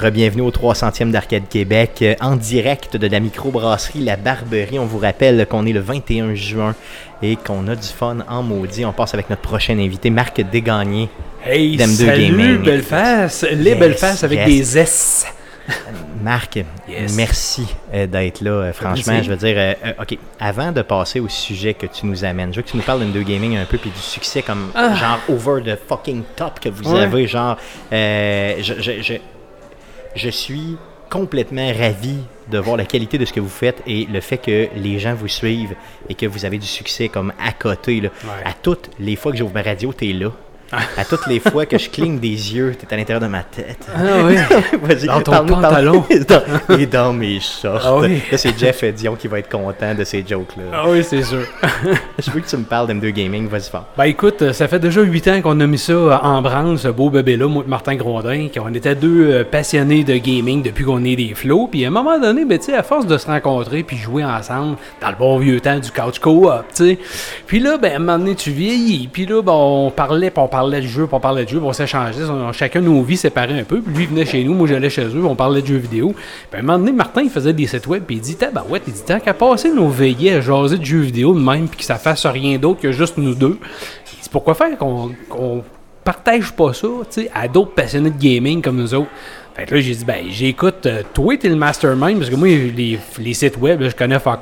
Rebienvenue au 300e d'Arcade Québec, euh, en direct de la microbrasserie La Barberie. On vous rappelle qu'on est le 21 juin et qu'on a du fun en maudit. On passe avec notre prochain invité, Marc Dégagné. Hey, d'M2 salut. Belfast, les Yes, Belfast avec yes. des S. Marc, Yes. merci euh, d'être là. euh, franchement, je veux dire, euh, euh, OK, avant de passer au sujet que tu nous amènes, je veux que tu nous parles d'M2 Gaming un peu, puis du succès comme Ah. genre over the fucking top que vous Ouais. avez. Genre, euh, je, je, je, je suis complètement ravi de voir la qualité de ce que vous faites et le fait que les gens vous suivent et que vous avez du succès comme à côté. Là. Ouais. À toutes les fois que j'ouvre ma radio, t'es là. À toutes les fois que je cligne des yeux, t'es à l'intérieur de ma tête. Ah oui. Vas-y, Dans ton pantalon. Dans- et dans mes shorts. Ah oui. Là, c'est Jeff Dion qui va être content de ces jokes-là. Ah oui, c'est sûr. Je veux que tu me parles d'M2 Gaming, vas-y fort. Ben écoute, euh, ça fait déjà huit ans qu'on a mis ça euh, en branle, ce beau bébé-là, moi et Martin Grondin, qu'on était deux euh, passionnés de gaming depuis qu'on est des flots. Puis à un moment donné, ben, tu sais, à force de se rencontrer puis jouer ensemble, dans le bon vieux temps du couch co-op, tu sais. Puis là, ben, à un moment donné, tu vieillis. Puis là, ben, on parlait, puis on parlait de jeu, on parlait de jeu, puis on s'échangeait. Chacun nos vies séparées un peu. Puis lui venait chez nous, moi j'allais chez eux, on parlait de jeux vidéo. Puis à un moment donné, Martin, il faisait des sites web, puis il dit, tabarouette, il dit, tant qu'à passer nos veillées à jaser de jeux vidéo de même, puis que ça fasse rien d'autre que juste nous deux, dit, pourquoi faire qu'on partage pas ça, à d'autres passionnés de gaming comme nous autres? Fait que là, j'ai dit, ben, j'écoute, euh, toi, t'es le mastermind, parce que moi, les, les sites web, je connais fuck.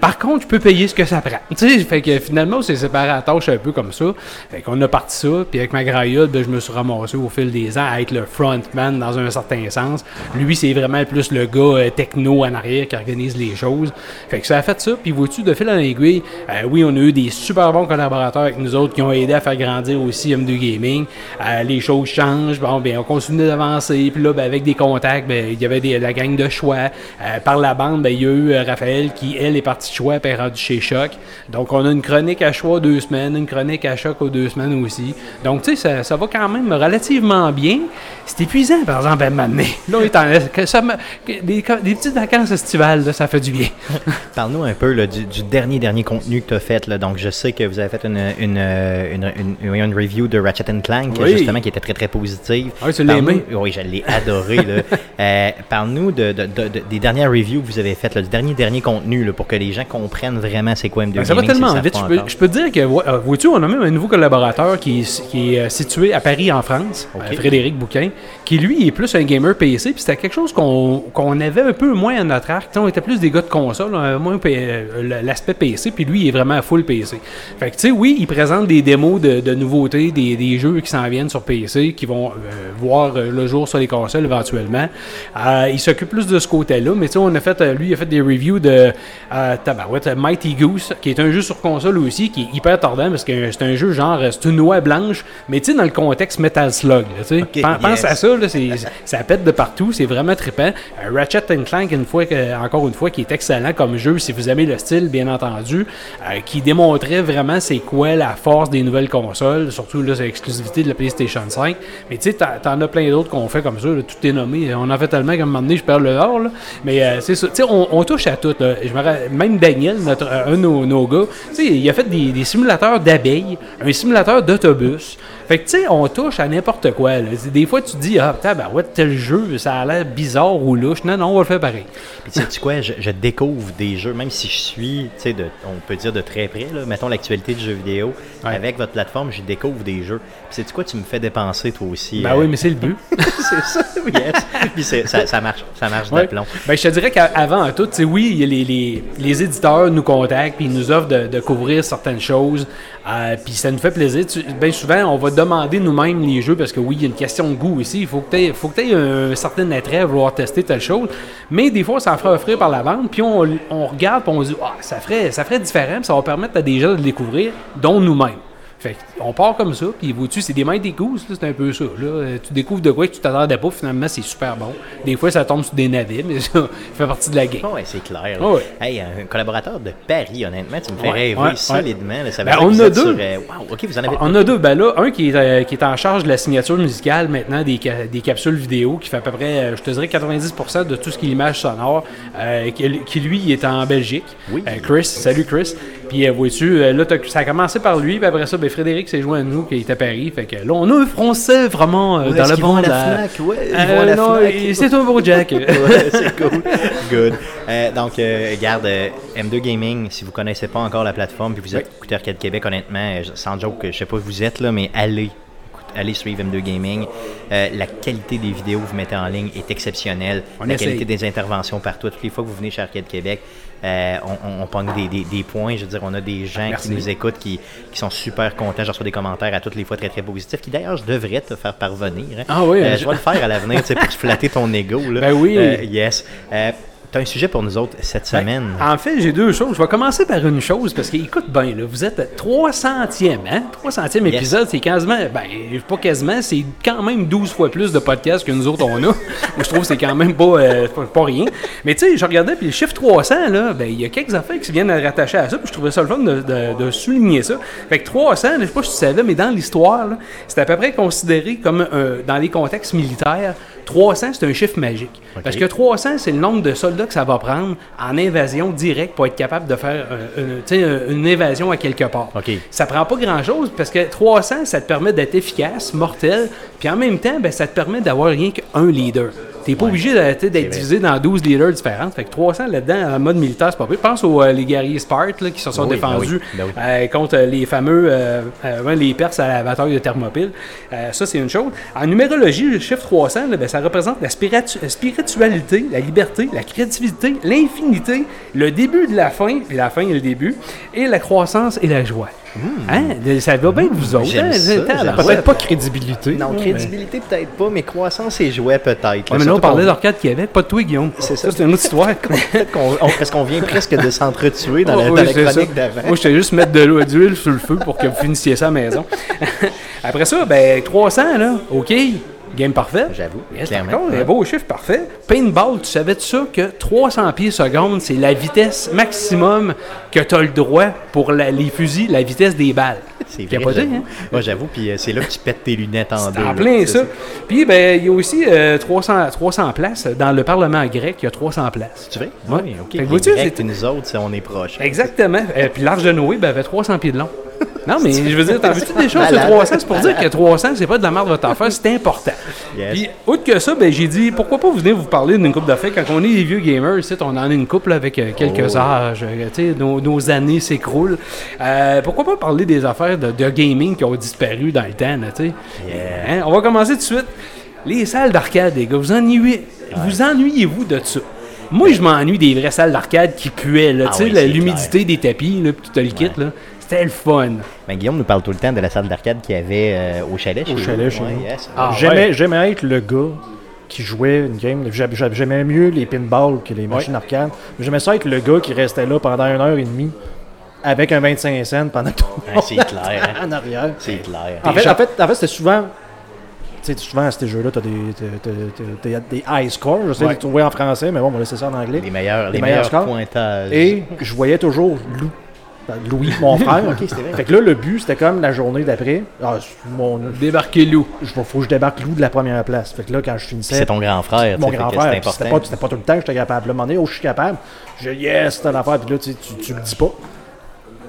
Par contre, je peux payer ce que ça prend. Tu sais, fait que finalement, on s'est séparé à tâche un peu comme ça. Fait qu'on a parti ça, puis avec ma graillade, ben, je me suis ramassé au fil des ans à être le frontman dans un certain sens. Lui, c'est vraiment plus le gars euh, techno en arrière qui organise les choses. Fait que ça a fait ça, puis vois-tu, de fil en aiguille, euh, oui, on a eu des super bons collaborateurs avec nous autres qui ont aidé à faire grandir aussi M2 Gaming. Euh, les choses changent, bon, ben, on continue d'avancer, puis là, ben, avec des contacts, ben, il y avait des- la gang de choix. Euh, par la bande, ben, il y a eu euh, Raphaël qui, elle, est partie de choix, puis est rendue chez Choc. Donc, on a une chronique à choix aux deux semaines, une chronique à Choc aux deux semaines aussi. Donc, tu sais, ça, ça va quand même relativement bien. C'est épuisant, par exemple, à m'amener. Là, on est ça me- des, des petites vacances estivales, là, ça fait du bien. Parle-nous un peu là, du, du dernier dernier contenu que tu as fait. Là. Donc, je sais que vous avez fait une, une, une, une- une- une review de Ratchet Clank, Oui. justement, qui était très très positive. Ah oui, tu l'as aimé? Oui, je l'ai adoré. Euh, Parle-nous de, de- de- de- des dernières reviews que vous avez faites, là, du dernier dernier contenu, là, pour que les gens comprennent vraiment c'est quoi M2 Ben, ça va Gaming, tellement vite. Je peux, encore. je peux te dire que, euh, vois-tu, on a même un nouveau collaborateur qui est, qui est, euh, situé à Paris, en France, euh, Frédéric Bouquin, qui lui est plus un gamer PC. Puis c'était quelque chose qu'on qu'on avait un peu moins à notre arc. Tu sais, on était plus des gars de console, euh, moins P- euh, l'aspect PC. Puis lui, il est vraiment à full PC. Fait que, tu sais, oui, il présente des démos de, nouveautés, des, des jeux qui s'en viennent sur PC, qui vont euh, voir le jour sur les consoles éventuellement. Euh, il s'occupe plus de ce côté-là, mais tu sais, on a fait, euh, lui, il a fait des reviews de euh, tabarouette, Mighty Goose, qui est un jeu sur console aussi, qui est hyper tordant parce que c'est un jeu genre, euh, c'est une noix blanche, mais tu sais, dans le contexte Metal Slug, tu sais. Pense yes. à ça, là, ça pète de partout, c'est vraiment trippant. Euh, Ratchet Clank, une fois encore une fois, qui est excellent comme jeu, si vous aimez le style, bien entendu, qui démontrait vraiment c'est quoi la force des nouvelles consoles, surtout là, c'est l'exclusivité de la PlayStation 5. Mais tu sais, t'en as plein d'autres qu'on fait comme ça, là, tout est nommé. On en fait tellement qu'à un moment donné, je perds le là. Mais euh, c'est ça, tu sais, on, on touche à tout. là. Je me ra- même Daniel, notre, euh, un de nos, nos gars, tu sais, il a fait des, des simulateurs d'abeilles, un simulateur d'autobus. Fait que, tu sais, on touche à n'importe quoi. là. Des fois, tu te dis, ah, putain, ben ouais, tel jeu, ça a l'air bizarre ou louche. Non, non, on va le faire pareil. Puis tu sais quoi, je, je découvre des jeux, même si je suis, tu sais, on peut dire de très près, là, mettons l'actualité du jeu vidéo, Ouais. avec votre plateforme, je découvre des jeux. Puis c'est quoi, tu me fais dépenser toi aussi. Ben euh, oui, mais c'est le but. c'est ça, yes. Puis ça, ça marche, ça marche Ouais. d'aplomb. Ben, je te dirais qu'avant tout, oui, les, les, les éditeurs nous contactent puis ils nous offrent de, de couvrir certaines choses. euh, puis ça nous fait plaisir. Bien souvent, on va demander nous-mêmes les jeux parce que oui, il y a une question de goût ici. Il faut que tu aies un certain attrait à vouloir tester telle chose. Mais des fois, ça en ferait offrir par la vente. Puis on, on regarde puis on se dit, ah, ça, ferait, ça ferait différent. puis ça va permettre à des gens de le découvrir, dont nous-mêmes. Fait on part comme ça, puis vous-tu, c'est des Mighty Goose, là, c'est un peu ça. Là. Euh, Tu découvres de quoi que tu t'attendais pas, finalement, c'est super bon. Des fois, ça tombe sur des navires, mais ça fait partie de la game. Ah ouais, c'est clair. Ah ouais. Hey, un collaborateur de Paris, honnêtement, tu me fais Ouais, rêver ouais, solidement. là. Ça Ben, on vous a deux. sur, euh, wow, vous en avez On a deux. Ben là, un qui est, euh, qui est en charge de la signature musicale maintenant des, ca- des capsules vidéo, qui fait à peu près, euh, je te dirais, 90% de tout ce qui est l'image sonore, qui, qui, lui est en Belgique. Oui. Chris, salut Chris. Puis, euh, vois-tu, euh, là, ça a commencé par lui, puis après ça, ben, Frédéric s'est joint à nous, qui est à Paris. Fait que là, on a un Français vraiment euh, Ouais, dans le vont bon. à la. Fnac? Ouais, ils Euh, vont à la non, Fnac. c'est un beau Jack. Ouais, c'est cool. Good. Euh, donc, euh, regarde, euh, M2 Gaming, si vous connaissez pas encore la plateforme, puis vous êtes écouté Arcade Québec, honnêtement, sans joke, je sais pas où vous êtes, là, mais allez. Allez suivre M2 Gaming. Euh, la qualité des vidéos que vous mettez en ligne est exceptionnelle. On la essaye. qualité des interventions partout. Toutes les fois que vous venez chez Arcade Québec, euh, on, on, on pogne des, des- des points. Je veux dire, on a des gens Merci. qui nous écoutent, qui, qui sont super contents. Je reçois des commentaires à toutes les fois très très positifs, qui d'ailleurs, je devrais te faire parvenir. hein. Ah oui, Euh, euh, je vais le faire à l'avenir, tu sais, pour flatter ton ego. Là. Ben oui. Euh, yes. Un sujet pour nous autres cette Ben, semaine. en fait, j'ai deux choses. Je vais commencer par une chose, parce que, écoute bien, là, vous êtes 300e, hein? 300e Yes. épisode, c'est quasiment, ben, pas quasiment, c'est quand même 12 fois plus de podcasts que nous autres on a. Moi, je trouve que c'est quand même pas, euh, pas, pas rien. Mais tu sais, je regardais, puis le chiffre 300, là, ben, il y a quelques affaires qui viennent à rattacher à ça, puis je trouvais ça le fun de, de- de souligner ça. Fait que 300, là, je sais pas si tu savais, mais dans l'histoire, c'est à peu près considéré comme, dans les contextes militaires, 300, c'est un chiffre magique. Parce que 300, c'est le nombre de soldats que ça va prendre en invasion directe pour être capable de faire une, une invasion à quelque part. OK. Ça prend pas grand-chose parce que 300, ça te permet d'être efficace, mortel, puis en même temps, ben, ça te permet d'avoir rien qu'un leader. T'es pas obligé d'être divisé dans 12 leaders différents. Fait que 300 là-dedans, en mode militaire, c'est pas pire. Pense aux euh, les guerriers Spartes là, qui se sont Oui, ben défendus oui, ben oui. euh, contre les fameux euh, les Perses à la bataille de Thermopyle. Euh, ça, c'est une chose. En numérologie, le chiffre 300, là, ben, ça représente la spiritu- la spiritualité, la liberté, la créativité, l'infinité, le début de la fin, puis la fin et le début, et la croissance et la joie. Hein? Ça va bien de vous autres. Hmm. J'aime hein? ça, la peut-être pas crédibilité. Non, crédibilité peut-être pas, mais croissance et jouet peut-être. mais- Ouais, mais là, on parlait d'Arcade Québec, pas de toi, Guillaume. C'est ça. c'est une autre histoire. Parce qu'on vient presque de s'entretuer dans, la, Oh, dans oui, la chronique ça. d'avant. Moi, je t'ai juste mettre de l'eau d'huile sur le feu pour que vous finissiez ça à la maison. Après ça, ben 300, là, OK, game parfait. J'avoue, Yes, clairement. un beau chiffre parfait. Paintball, tu savais de ça que 300 pieds seconde, c'est la vitesse maximum que tu as le droit pour la- les fusils, la vitesse des balles. C'est vrai. J'avoue. hein? Moi, j'avoue, puis euh, c'est là que tu pètes tes lunettes en deux. En plein ça. Puis, ben, il y a aussi euh, 300, 300 places. Dans le Parlement grec, il y a 300 places. Tu veux? Ouais. Oui, ok. Fait que Les Grecs, puis nous autres, on est proches. Exactement. Euh, puis l'Arche de Noé ben, avait 300 pieds de long. Non, mais je veux dire, t'en veux-tu des choses? De Malade. 300? C'est pour dire que 300, c'est pas de la merde de votre affaire, c'est important. Yes. Puis, outre que ça, ben, j'ai dit, pourquoi pas vous venir vous parler d'une coupe d'affaires? Quand on est des vieux gamers, ici, on en a une couple avec euh, quelques Oh. âges, euh, tu sais, nos, nos années s'écroulent. Euh, pourquoi pas parler des affaires de, de gaming qui ont disparu dans le temps, tu sais? Yeah. Hein, On va commencer tout de suite. Les salles d'arcade, les gars, vous ennuyez, vous ennuyez-vous de ça? Moi, je m'ennuie des vraies salles d'arcade qui puaient, là, Ah tu sais, oui, l'humidité des tapis, là, puis tout le kit, là. C'était le fun. Ben, Guillaume nous parle tout le temps de la salle d'arcade qu'il y avait euh, au chalet. Au chalet chez Ouais, nous. yes. Ah, J'aimais ouais. j'aimais être le gars qui jouait une game. J'a- j'a- J'aimais mieux les pinballs que les machines arcade. Mais J'aimais ça être le gars qui restait là pendant une heure et demie avec un 25 cents pendant tout le Ouais, monde c'est clair. hein. en arrière. C'est clair. En fait, en fait, en fait c'était souvent. Tu sais, souvent à ces jeux-là, t'as des, t'as- t'as- t'as- t'as des high scores. Je sais Ouais. trouver en français, mais bon, on va laisser ça en anglais. Les meilleurs, les Les meilleurs meilleurs scores. pointages. Et je voyais toujours Lou. Ben, Louis, mon frère. Ok, c'est vrai. Fait que là, le but, c'était comme la journée d'après. Ah, mon, Débarquer loup. je faut que je débarque Lou de la première place. Fait que là, quand je finissais. C'est ton grand frère. mon grand frère. C'était important. pas, c'était pas tout le temps que j'étais capable. Là, à un moment donné, oh, je suis capable. Je dis, yes, t'as l'affaire. Puis là, tu, tu, tu le dis pas.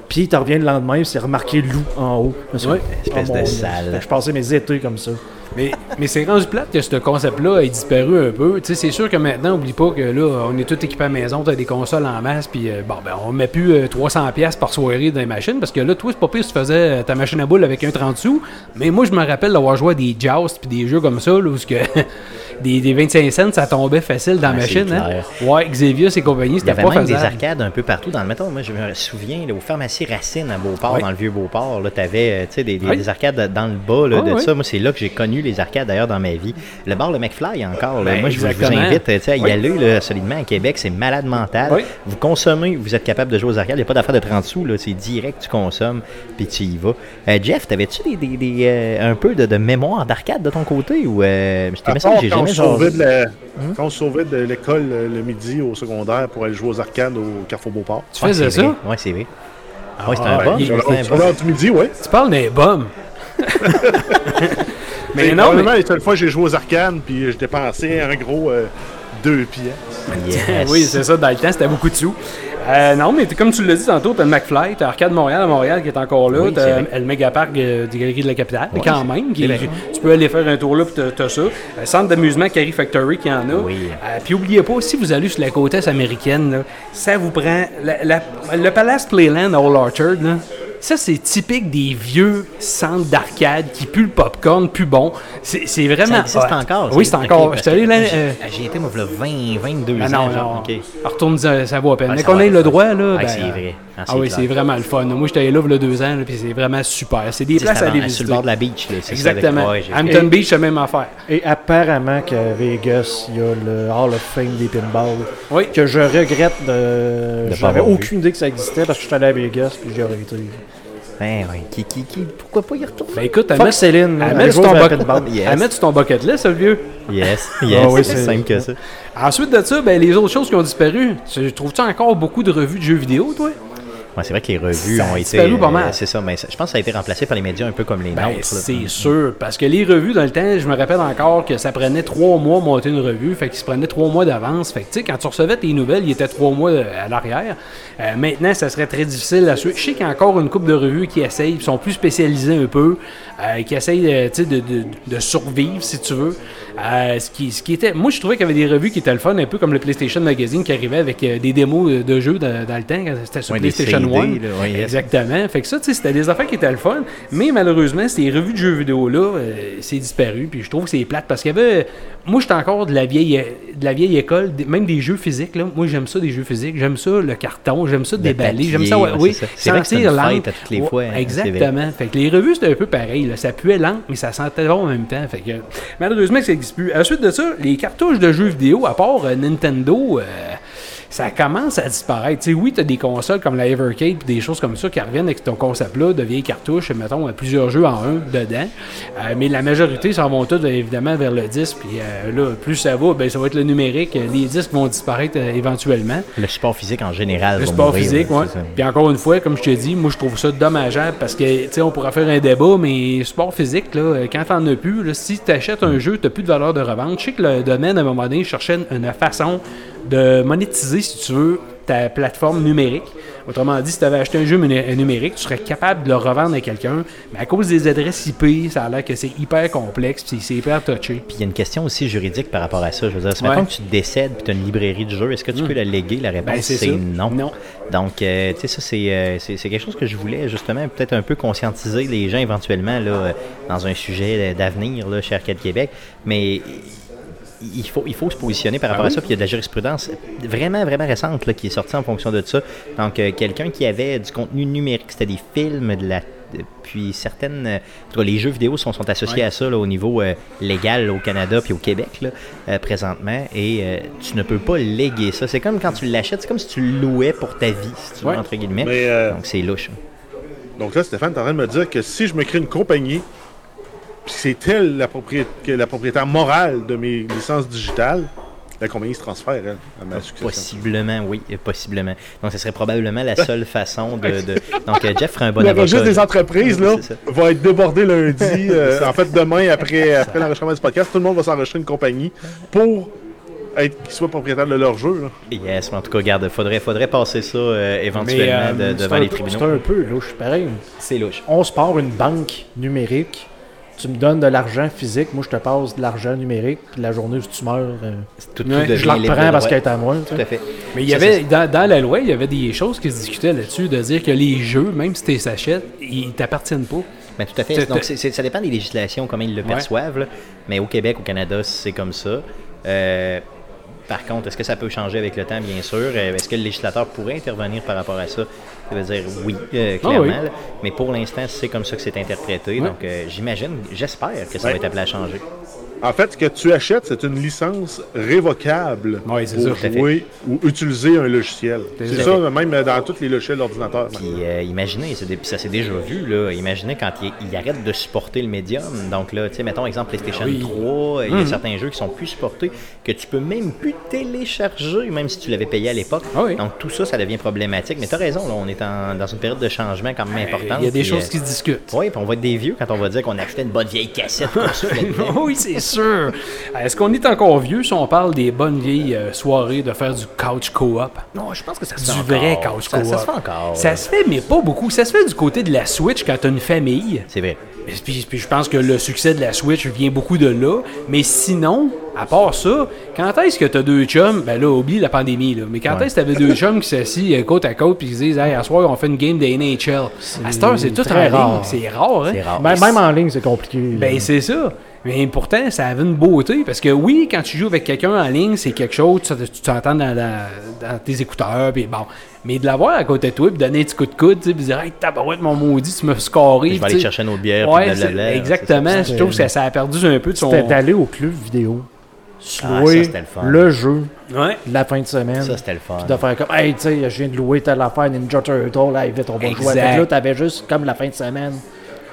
Puis, tu reviens le lendemain, c'est remarqué loup en haut. Dit, espèce oh, de mon sale. Je passais mes étés comme ça. Mais, mais c'est rendu plate que ce concept-là ait disparu un peu. C'est sûr que maintenant, oublie pas que là, on est tout équipé à la maison, t'as des consoles en masse, puis euh, bon, ben, on met plus euh, 300$ piastres par soirée dans les machines, parce que là, toi, c'est pas pire si tu faisais euh, ta machine à boules avec un 30 sous, mais moi, je me rappelle d'avoir joué à des Joust, puis des jeux comme ça, là, où que des, des 25 cents, ça tombait facile dans la Ah, machine. Hein? Ouais, Xavier et compagnie, Il y c'était avait pas même des arcades un peu partout dans le mettons. Moi, je me souviens, là, aux pharmacies Racine à Beauport, dans le vieux Beauport, là, t'avais euh, tu sais, des, des, des arcades dans le bas là, de ça. Moi, c'est là que j'ai connu les arcades d'ailleurs dans ma vie. Le bar Le McFly encore. là. Ben, Moi, je vous, je vous invite à y Oui. aller là, solidement à Québec. C'est malade mental. Oui. Vous consommez, vous êtes capable de jouer aux arcades. Il n'y a pas d'affaire de 30 sous. là. C'est direct, tu consommes, puis tu y vas. Euh, Jeff, t'avais-tu des, des, des, euh, un peu de, de mémoire d'arcade de ton côté ou euh, je t'ai j'ai quand, on jamais de la- quand on se sauvait de l'école euh, le midi au secondaire pour aller jouer aux arcades au Carrefour Beauport. Tu Ouais, faisais c'est ça? vrai. Ouais, c'est vrai. Ah, ouais, c'était un ouais, bon. oui. Tu parles des bombes. Mais non, mais... les seules fois j'ai joué aux arcades, puis je dépensais un gros euh, deux pièces. Yes. oui, c'est ça, dans le temps, c'était beaucoup de sous. Euh, non, mais comme tu l'as dit tantôt, t'as le McFly, t'as Arcade Montréal à Montréal qui est encore là, Oui, t'as le Megapark euh, des Galeries de la Capitale, quand même. qui- tu peux aller faire un tour là, puis t'as- ça. Euh, centre d'amusement Carrie Factory qui en a. Oui. Euh, puis oubliez pas, si vous allez sur la côte est américaine, là, ça vous prend. la- la- le Palace Playland à Old Orchard, là, ça, c'est typique des vieux centres d'arcade qui puent le popcorn, plus bon. C'est vraiment. Ça existe hot. encore. Oui, c'est encore. J'étais allé euh, J'y étais, moi, il y a 20, 22 ah ans. non, genre, non. Retourne, ça, ça vaut à peine. Ouais, Mais qu'on ait le droit, là. Ouais, ben, c'est vrai. Ah, Ah, c'est oui, c'est vraiment le fun. Moi, j'étais là il y a deux ans, puis c'est vraiment super. C'est des places c'est à aller visiter. Sur le bord de la beach, là. c'est ça, avec- Exactement. ouais, j'ai- Hampton Beach, c'est la même affaire. Et apparemment qu'à Vegas, il y a le Hall of Fame des pinballs. Oui. Que je regrette de. J'avais aucune idée que ça existait parce que je suis allé à Vegas puis j'y aurais été. Ben, ouais. Qui, qui, qui, pourquoi pas y retourner? Ben écoute, à Fuck mettre, Céline, mettre elle sur. Yes. à mettre sur ton bucket list, ça, le vieux. Yes, yes, Ah oui, c'est c'est- simple que ça. Ensuite de ça, ben, les autres choses qui ont disparu. Tu- Trouves-tu encore beaucoup de revues de jeux vidéo, toi? Ouais, c'est vrai que les revues Ça ont été. euh, c'est ça, mais je pense que ça a été remplacé par les médias un peu comme les Ben, nôtres. c'est sûr. Parce que les revues, dans le temps, je me rappelle encore que ça prenait trois mois monter une revue. Fait qu'ils se prenaient trois mois d'avance. Fait que, tu sais, quand tu recevais tes nouvelles, il était trois mois euh, à l'arrière. Euh, maintenant, ça serait très difficile à suivre. Je sais qu'il y a encore une couple de revues qui essayent, qui sont plus spécialisées un peu, euh, qui essayent, de survivre, si tu veux. Euh, ce, qui, ce qui était... Moi, je trouvais qu'il y avait des revues qui étaient le fun, un peu comme le PlayStation Magazine qui arrivait avec euh, des démos euh, de jeux dans, dans le temps, quand c'était sur Ouais, PlayStation CD, 1. là, ouais, yes. Exactement. Fait que ça, tu sais, c'était des affaires qui étaient le fun. Mais malheureusement, ces revues de jeux vidéo-là, euh, c'est disparu. Puis je trouve que c'est plate parce qu'il y avait. Moi, j'étais encore de la vieille, de la vieille école, même des jeux physiques. Là. Moi, j'aime ça, des jeux physiques. J'aime ça, le carton. J'aime ça, Le déballer. J'aime ça, ouais, oui. c'est vrai que c'est à toutes les fois, hein, exactement. Fait que les revues, c'était un peu pareil. là. Ça puait lent, mais ça sentait bon en même temps. Fait que malheureusement, ça n'existe plus. Ensuite de ça, les cartouches de jeux vidéo, à part euh, Nintendo, euh, ça commence à disparaître. Tu oui, tu as des consoles comme la Evercade et des choses comme ça qui reviennent avec ton concept-là de vieilles cartouches, mettons, euh, plusieurs jeux en un dedans. Euh, mais la majorité s'en vont tous évidemment vers le disque. Puis euh, là, plus ça va, ben, ça va être le numérique. Les disques vont disparaître euh, éventuellement. Le support physique en général. Le mourir, physique, ça. Puis encore une fois, comme je te dis, moi je trouve ça dommageable parce que, tu sais, on pourra faire un débat, mais sport physique, là, euh, quand t'en as plus, là, si tu achètes un jeu, t'as plus de valeur de revente. Je sais que le domaine, à un moment donné, cherchait une façon de monétiser, si tu veux, ta plateforme numérique. Autrement dit, si tu avais acheté un jeu numé- numérique, tu serais capable de le revendre à quelqu'un, mais à cause des adresses IP, ça a l'air que c'est hyper complexe, puis c'est hyper touché. Puis il y a une question aussi juridique par rapport à ça. Je veux dire, si Ouais. mettons que tu décèdes puis tu as une librairie de jeux, est-ce que tu peux la léguer? La réponse, Ben, c'est non. Non. Donc, euh, tu sais, ça, c'est, euh, c'est, quelque chose que je voulais justement peut-être un peu conscientiser les gens éventuellement là, euh, dans un sujet d'avenir là, chez Arcade Québec. Mais il faut, il faut se positionner par rapport à ça. Puis il y a de la jurisprudence vraiment, vraiment récente là, qui est sortie en fonction de ça. Donc, euh, quelqu'un qui avait du contenu numérique, c'était des films, de la de- puis certaines, euh, en tout cas, les jeux vidéo sont, sont associés à ça là, au niveau euh, légal au Canada puis au Québec là, euh, présentement et euh, tu ne peux pas léguer ça. C'est comme quand tu l'achètes, c'est comme si tu le louais pour ta vie, si tu veux, entre guillemets. Mais, euh, Donc c'est louche. Donc là, Stéphane, tu es en train de me dire que si je me crée une compagnie, c'est elle la, propriétaire morale de mes licences digitales, la compagnie se transfère, elle, à ma succession. Possiblement, oui, possiblement. Donc ce serait probablement la seule façon de. de- Donc euh, Jeff ferait un bon Le avocat. registre des entreprises là, va être débordé lundi. euh, en fait, demain, après, après l'enregistrement du podcast, tout le monde va s'enregistrer une compagnie pour être qu'ils soient propriétaires de leur jeu. là. Yes, mais en tout cas, regarde, faudrait, faudrait passer ça euh, éventuellement Mais, euh, de- C'est devant un les peu- tribunaux. C'est un peu louche, pareil. C'est louche. On se part une banque numérique. Tu me donnes de l'argent physique, moi je te passe de l'argent numérique, puis la journée où tu meurs, euh, Tout, tout Ouais, devient je la reprends parce qu'elle est à moi. Tout à fait. Mais il y avait, dans, dans la loi, il y avait des choses qui se discutaient là-dessus, de dire que les jeux, même si tu les achètes, ils t'appartiennent pas. Ben, tout à fait. Donc, c'est- c'est- ça dépend des législations, comment ils le Ouais. perçoivent. là. Mais au Québec, au Canada, c'est comme ça. Euh, par contre, est-ce que ça peut changer avec le temps, bien sûr? Euh, Est-ce que le législateur pourrait intervenir par rapport à ça? Ça veut dire oui, euh, Ah clairement. oui. Mais pour l'instant, c'est comme ça que c'est interprété. Donc, euh, j'imagine, j'espère que ça va être appelé à changer. En fait, ce que tu achètes, c'est une licence révocable c'est pour ça. Jouer ou utiliser un logiciel. C'est ça. même dans tous les logiciels d'ordinateur. Puis euh, imaginez, des- ça s'est déjà vu, là. Imaginez quand il, il arrête de supporter le médium. Donc là, tu sais, mettons exemple PlayStation Oui. 3, il y a Mhm. certains jeux qui sont plus supportés, que tu peux même plus télécharger, même si tu l'avais payé à l'époque. Ah oui. Donc tout ça, ça devient problématique. Mais tu as raison, là, on est en- dans une période de changement quand même importante. Il y a des puis, choses euh, qui se discutent. Oui, puis on va être des vieux quand on va dire qu'on achetait une bonne vieille cassette dedans. oui, c'est sûr. Est-ce qu'on est encore vieux si on parle des bonnes vieilles euh, soirées de faire du couch co-op? Non, je pense que ça se Du fait vrai encore. couch ça, co-op. ça se fait encore. Ça se fait, mais pas beaucoup. Ça se fait du côté de la Switch quand t'as une famille. C'est vrai. Puis, puis je pense que le succès de la Switch vient beaucoup de là. Mais sinon, à part ça, quand est-ce que t'as deux chums, ben là, oublie la pandémie, là. Mais quand est-ce que t'avais deux chums qui s'assient euh, côte à côte puis qui se disent, hey, à soir, on fait une game de NHL. À cette heure, c'est tout très rare. C'est rare, hein? C'est rare. Même, même en ligne, c'est compliqué. Ben, c'est ça. Mais pourtant, ça avait une beauté. Parce que oui, quand tu joues avec quelqu'un en ligne, c'est quelque chose, tu t'entends dans, tes écouteurs, puis bon. Mais de l'avoir à côté de toi, puis donner un petit coup de coude, tu sais, puis dire, hey, tabarouette, mon maudit, tu m'as scoré. Je vais aller chercher une autre bière, Ouais, puis blablabla. exactement. ça. Je trouve que ça a perdu un peu de son. C'était d'aller au club vidéo, Ah, louer ça, c'était le fun. le jeu Ouais. la fin de semaine. Ça, c'était le fun. Puis de faire comme, hey, tu sais, je viens de louer telle affaire Ninja Turtle, là, vite, on va jouer. Exact. Fait que là, t'avais juste comme la fin de semaine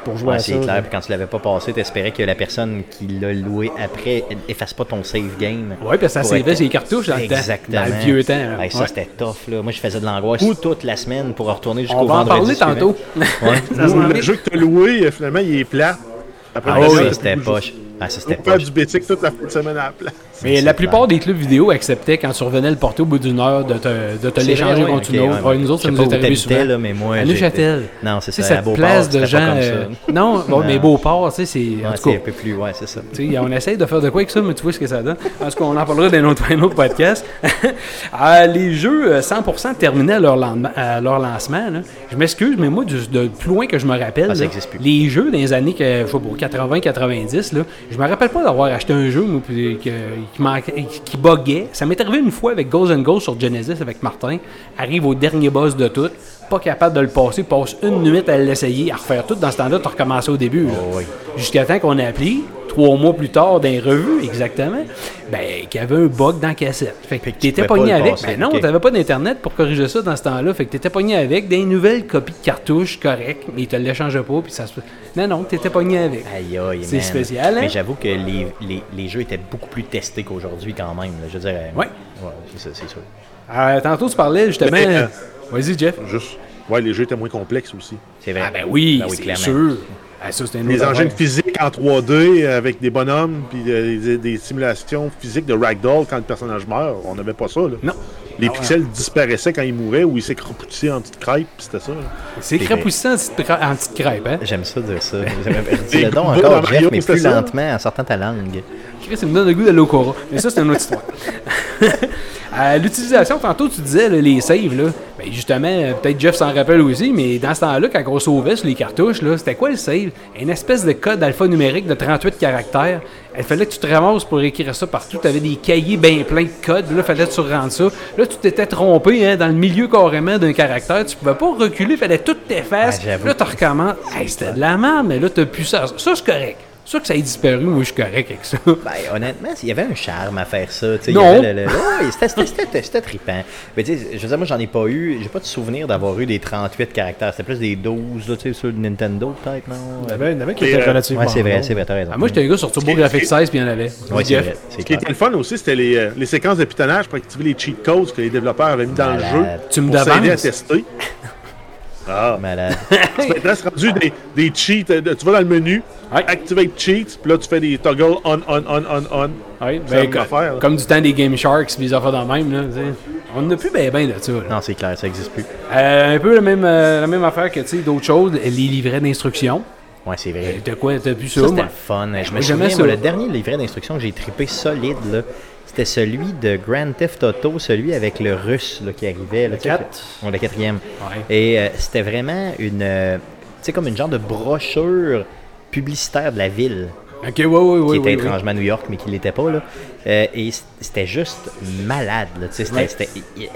pour jouer Ouais, à c'est ça. clair. là. Puis quand tu l'avais pas passé, t'espérais que la personne qui l'a loué après efface pas ton save game. Ouais, parce que ça être- ses cartouches dans le temps. Exactement. Dans le vieux temps. hein. Hey, ça, Ouais. c'était tough. Là. Moi, je faisais de l'angoisse toute la semaine pour retourner jusqu'au On va en vendredi parler tantôt. Ouais. Ça s'en Le jeu que tu as loué, euh, finalement, il est plat. Après, Ah oui, c'était tu poche. Ah, ça, c'était du bétic toute la fin de semaine à la place. Mais C'est la plupart des clubs vidéo acceptaient quand tu revenais le porter au bout d'une heure de te, de te C'est l'échanger ouais, contre une autre. ouais, Ouais, nous autres, ça nous est arrivé souvent. là, mais moi, À j'étais- Neuchâtel. Non, c'est ça. à cette place de gens. comme ça. euh, Non, bon, mais. Beauport, tu sais, c'est. En Ouais, tout c'est cas, un peu plus, ouais, c'est ça. on essaye de faire de quoi avec ça, mais tu vois ce que ça donne. En tout cas, on en parlera dans un autre, un autre podcast. Ah, les jeux euh, 100% terminés à leur, à leur lancement. là. Je m'excuse, mais moi, de plus loin que je me rappelle, Ah, là, les jeux dans les années que, je sais pas, 80-90, là, je me rappelle pas d'avoir acheté un jeu moi, puis qui, qui buguait. Ça m'est arrivé une fois avec Ghost and Ghost sur Genesis avec Martin. Arrive au dernier boss de tout, pas capable de le passer, passe une nuit à l'essayer, à refaire tout. Dans ce temps-là, tu recommences au début. Oh, oui. Jusqu'à temps qu'on ait appris, trois mois plus tard, dans les revues, exactement, ben, qu'il y avait un bug dans la cassette. Fait que tu t'étais pas pogné avec. passer, Ben non, ok. t'avais pas d'internet pour corriger ça dans ce temps-là. Fait que t'étais pogné avec des nouvelles copies de cartouches correctes, mais ils te l'échangeaient pas, puis ça se. Non, non, t'étais pogné avec. Aïe, aïe, C'est man. spécial, hein? Mais j'avoue que les, les, les jeux étaient beaucoup plus testés qu'aujourd'hui quand même. là. Je veux dire, euh, Ouais. ouais, c'est ça, c'est sûr. Euh, tantôt, tu parlais justement. Mais, euh, Vas-y, Jeff. Juste. Ouais, les jeux étaient moins complexes aussi. C'est vrai. Ah, ben oui, Ben c'est clairement. sûr. Ah, ça, c'était une Les affaire. physiques en 3D avec des bonhommes, puis euh, des, des simulations physiques de ragdoll quand le personnage meurt. On n'avait pas ça. Là. Non. Les Ah ouais. pixels disparaissaient quand il mourait ou il s'écroupissait en petites crêpes, puis c'était ça. C'est crapoussant en petite petite crêpe, hein? J'aime ça dire ça. Dis Des le donc encore, Jeff, mais plus ça? lentement en sortant ta langue. Chris, ça me donne le goût d'aller au Cora. Mais ça, c'est une autre histoire. Euh, L'utilisation, tantôt, tu disais là, les saves. Là. Ben, justement, euh, peut-être Jeff s'en rappelle aussi, mais dans ce temps-là, quand on sauvait sur les cartouches, là, c'était quoi le save? Une espèce de code alphanumérique de 38 caractères. Il fallait que tu te ramasses pour écrire ça partout. Tu avais des cahiers bien pleins de codes. Là, il fallait que tu rentres ça. Là, tu t'étais trompé hein, dans le milieu carrément d'un caractère. Tu pouvais pas reculer. Il fallait tout t'effacer. Ah, j'avoue là, tu recommences. Hey, c'était de la merde, mais là, tu plus ça. Ça, c'est correct. Ça, que ça ait disparu, moi, je suis correct avec ça. Ben, honnêtement, il y avait un charme à faire ça. Non. le- c'était- c'était- C'était c'était trippant. Mais tu sais, je veux dire, moi, j'en ai pas eu. J'ai pas de souvenir d'avoir eu des 38 caractères. C'était plus des 12, là, tu sais, sur le Nintendo, peut-être, non? Il y en avait, il y en avait qui étaient euh, relativement. Ouais, c'est vrai, c'est vrai, t'as raison. Ah, moi, j'étais un gars sur Turbo Graphics 16, puis il y en avait. Ouais, c'est vrai, Ce qui était le fun aussi, c'était les, euh, les séquences de pitonnage pour activer les cheat codes que les développeurs avaient mis dans le jeu. Tu me pour s'aider à tester. Ah, Malade. maintenant c'est rendu des, des cheats. euh, Tu vas dans le menu, Ouais. activate cheats, puis là tu fais des toggles on, on, on, on, on. Ouais, C'est ben, la co- même affaire, là. comme du temps des Game Sharks, puis les affaires dans même. Là, on n'a plus bien ben de ça. là. Non, c'est clair, ça existe plus. Euh, un peu la même, euh, la même affaire que tu sais, d'autres choses, les livrets d'instructions. Ouais, c'est vrai. De quoi t'as vu ça? Ça, c'était le fun. Je me souviens, ça. moi, le dernier livret d'instructions que j'ai trippé solide, là, c'était celui de Grand Theft Auto, celui avec le russe là, qui arrivait. Là, le quatrième. Ouais. Et euh, c'était vraiment une. euh, tu sais, comme une genre de brochure publicitaire de la ville, Ok, ouais, ouais, ouais. qui était étrangement à New York, mais qui l'était pas. Là. Euh, et c'était juste malade. Tu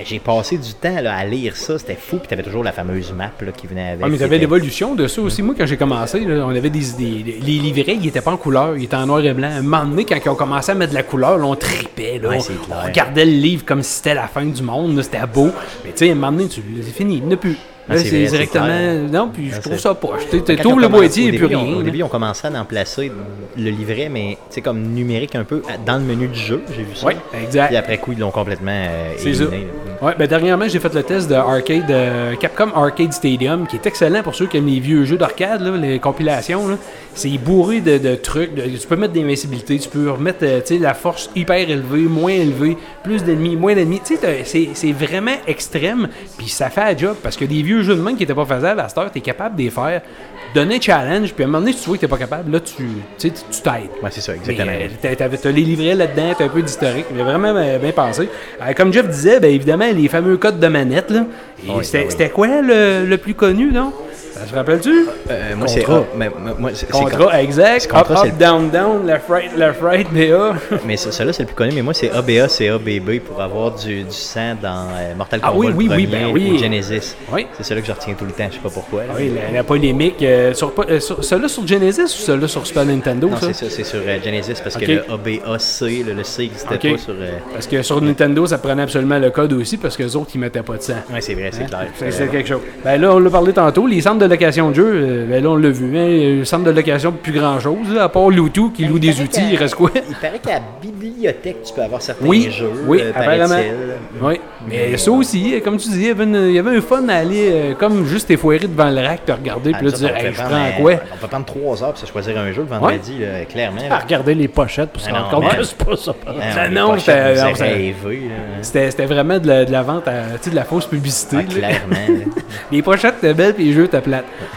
j'ai passé du temps là, à lire ça, c'était fou. Puis t'avais toujours la fameuse map là, qui venait avec. Ah, mais t'avais était- l'évolution de ça aussi. Moi, quand j'ai commencé, là, on avait des, des- Les livrets, ils étaient pas en couleur, ils étaient en noir et blanc. Un moment donné, quand ils ont commencé à mettre de la couleur, on tripait. On, on regardait le livre comme si c'était la fin du monde. C'était beau. Mais tu sais, à un moment donné, tu- c'est fini. Il n'y en a plus. Ah, Là, c'est c'est c'est directement. clair. Non, puis je Ah, trouve c'est- ça poche. Tu trouves le boîtier au et on- rien. Au début, on commençait à en placer le livret, mais tu sais, comme numérique un peu dans le menu du jeu, j'ai vu ça. Oui, exact. Puis après coup, ils l'ont complètement euh, C'est ça. Ouais, ben dernièrement, j'ai fait le test de Arcade, euh, Capcom Arcade Stadium, qui est excellent pour ceux qui aiment les vieux jeux d'arcade, là, les compilations. là. C'est bourré de, de trucs. de- tu peux mettre des invincibilités, tu peux remettre euh, tu la force hyper élevée, moins élevée, plus d'ennemis, moins d'ennemis. Tu c'est vraiment extrême, puis ça fait la job, parce que des vieux jeux de main qui n'étaient pas faisables, à cette heure, tu es capable de les faire. Donner un challenge, puis à un moment donné, si tu vois que tu pas capable, là, tu tu sais, tu tu t'aides. Ouais, c'est ça, exactement. euh, t'as- t'avais- T'as les livrets là-dedans, t'as un peu d'historique. A vraiment euh, bien pensé. Euh, comme Jeff disait, ben, évidemment, les fameux codes de manette. Là. Et Oui, c'était ben oui. c'était quoi le, le plus connu, non? Ça se rappelle-tu? Euh, moi, c'est. A. mais- moi, c'est- c'est Contra, exact. c'est Contra, up, c'est up, le- down, down, left, right, left, right, BA. Mais ça- celui-là, c'est le plus connu, mais moi, c'est ABA, c'est ABB pour avoir du, du sang dans euh, Mortal Ah Kombat oui, le oui, oui, premier ben oui. ou Genesis. Oui. C'est celui que je retiens tout le temps, je sais pas pourquoi. là. Oui, la, la polémique. euh, sur, euh, sur- celui-là sur Genesis ou celui-là sur Super Nintendo? Non, ça? c'est ça, c'est sur euh, Genesis parce Ok. que le ABAC, le, le C n'existait Ok. pas sur. euh, Parce que sur Nintendo, ça prenait absolument le code aussi, parce que les autres, ils mettaient pas de sang. Ouais, c'est vrai, c'est clair. C'est Hein? c'est quelque chose. Ben là, on l'a parlé tantôt, les de location de jeux, euh, ben là, on l'a vu. Hein, le centre de location, plus grand chose, là, à part Loutou qui loue des outils, il reste quoi? Il paraît qu'à la bibliothèque, tu peux avoir certains Oui, jeux. oui, euh, apparemment. Oui, mais ça aussi, euh, comme tu dis, il y avait, une- il y avait un fun à aller, euh, comme juste t'effoirer devant le rack, te regarder, Ah, puis là, tu dis, hey, je prendre, prends quoi? On peut prendre trois heures pour se choisir un jeu le vendredi, là, clairement. À regarder les pochettes pour se rendre compte que c'est pas ça. Ah, non, pochettes, c'était- vraiment de la, de la vente, à, tu sais, de la fausse publicité. Ah, clairement. Les pochettes étaient belles, puis les jeux étaient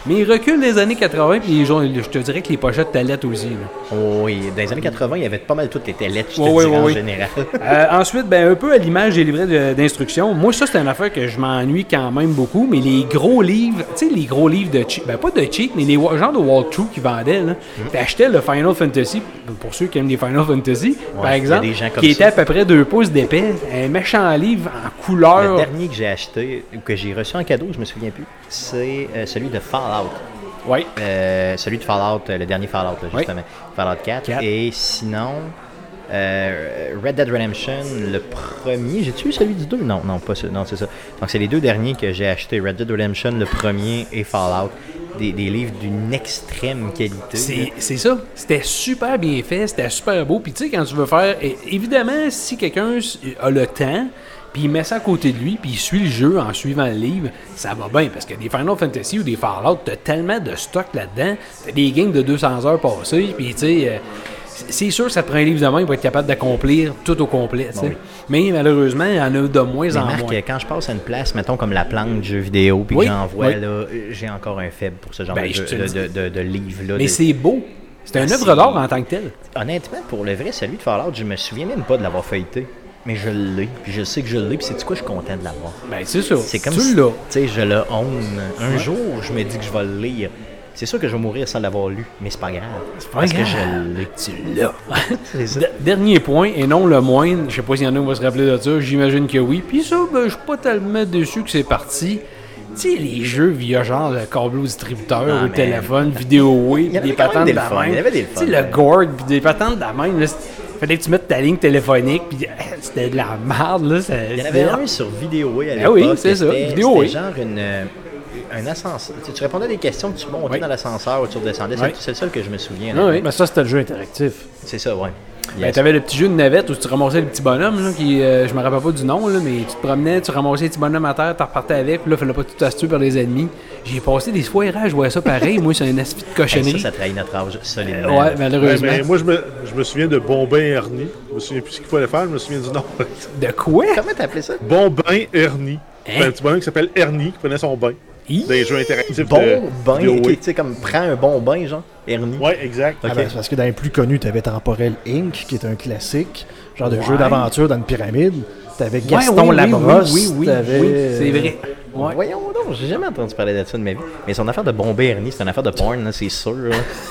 Mais ils reculent des années 80, puis gens, je te dirais que les pochettes étaient lettres aussi. là. Oui, dans les années 80, il y avait pas mal toutes les lettres, je te dirais, en général. Euh, ensuite, ben, un peu à l'image des livrets d'instructions. Moi, ça, c'est une affaire que je m'ennuie quand même beaucoup. Mais les gros livres, tu sais, les gros livres de cheat, ben pas de cheat, mais les genres de walkthrough qu'ils vendaient, là. T'achetais le Final Fantasy, pour ceux qui aiment les Final Fantasy, par il exemple, des gens comme qui ça. était à peu près 2 pouces d'épais, un méchant livre en Le couleur. dernier que j'ai acheté, ou que j'ai reçu en cadeau, je me souviens plus, c'est euh, celui de Fallout. Ouais. Euh, celui de Fallout, euh, le dernier Fallout, là, Oui. justement. Fallout 4. Quatre. Et sinon, euh, Red Dead Redemption, le premier. J'ai-tu eu celui du 2 Non, non, pas ce, non, c'est ça. Donc, c'est les deux derniers que j'ai achetés Red Dead Redemption, le premier, et Fallout. Des, des livres d'une extrême qualité. C'est ça. C'était super bien fait, c'était super beau. Puis tu sais, quand tu veux faire. Évidemment, si quelqu'un a le temps, puis il met ça à côté de lui, puis il suit le jeu en suivant le livre, ça va bien. Parce que des Final Fantasy ou des Fallout, t'as tellement de stock là-dedans. T'as des games de 200 heures passées, puis tu sais. euh, c'est sûr que ça te prend un livre de main pour être capable d'accomplir tout au complet. oui. Mais malheureusement, il y en a de moins Mais en Marc, moins. quand je passe à une place, mettons comme la planque de jeux vidéo, puis Oui, que j'en vois, oui. là, j'ai encore un faible pour ce genre Ben, de, jeu- de livres-là. Mais c'est beau. C'est Ah, une œuvre d'art en tant que tel. Honnêtement, pour le vrai, celui de Fallout, je me souviens même pas de l'avoir feuilleté. Mais je l'ai, puis je sais que je l'ai, puis c'est quoi, je suis content de l'avoir. Ben, c'est ça. C'est comme tu si, l'as. tu sais, je le own. Un jour, je me dis que je vais le lire. C'est sûr que je vais mourir sans l'avoir lu, mais c'est pas grave. pas parce que grave. je l'ai. Tu l'as. C'est Dernier point, et non le moindre, je sais pas s'il y en a qui vont se rappeler de ça, j'imagine que oui. Puis ça, ben, je suis pas tellement déçu que c'est parti. Tu sais, les jeux via genre le câble au distributeur, Ah, au téléphone, vidéo oui, Il y en des patentes des de la main. il y avait des Tu sais, le gourd, puis des patentes de la main, là, c'est- fallait que tu mettes ta ligne téléphonique, puis euh, c'était de la merde, là. ça- Il y en avait un sur Vidéo à Ben l'époque. oui, c'est ça, c'était- Vidéo, genre une, euh, un ascenseur. Tu, répondais à des questions, tu montais Oui. dans l'ascenseur ou tu redescendais. C'est Oui. le seul que je me souviens. Ah là. oui. Mais ça, c'était le jeu interactif. C'est ça, ouais. Ben, Yes. t'avais le petit jeu de navette où tu ramassais le petit bonhomme, là, qui, euh, je me rappelle pas du nom, là, mais tu te promenais, tu ramassais le petit bonhomme à terre, tu repartais avec, puis là, fallait pas que tu par les ennemis. J'ai passé des soirées à jouer à ça pareil, moi, c'est un aspect de Hey, cochonnerie. ça, ça trahit notre âge solidement. ouais, malheureusement. Ouais, mais moi, je me, je me souviens de Bombin Ernie. Je me souviens plus ce qu'il fallait faire, je me souviens du nom. De quoi? Comment t'as appelé ça? Bombin Ernie. Hein? C'est un petit bonhomme qui s'appelle Ernie, qui prenait son bain. Des jeux interactifs Bon de bain, tu sais, comme prends un bon bain, genre, Ernie. Ouais, exact. Ah ben, c'est parce que dans les plus connus, tu avais Temporel Inc., qui est un classique, genre de Ouais. jeu d'aventure dans une pyramide. Tu avais Ouais, Gaston oui, oui, Labrosse. Oui, oui, oui, t'avais, oui, c'est vrai. Ouais. Voyons donc, j'ai jamais entendu parler de ça de ma vie. Mais son affaire de bomber Ernie, c'est une affaire de porn, c'est sûr.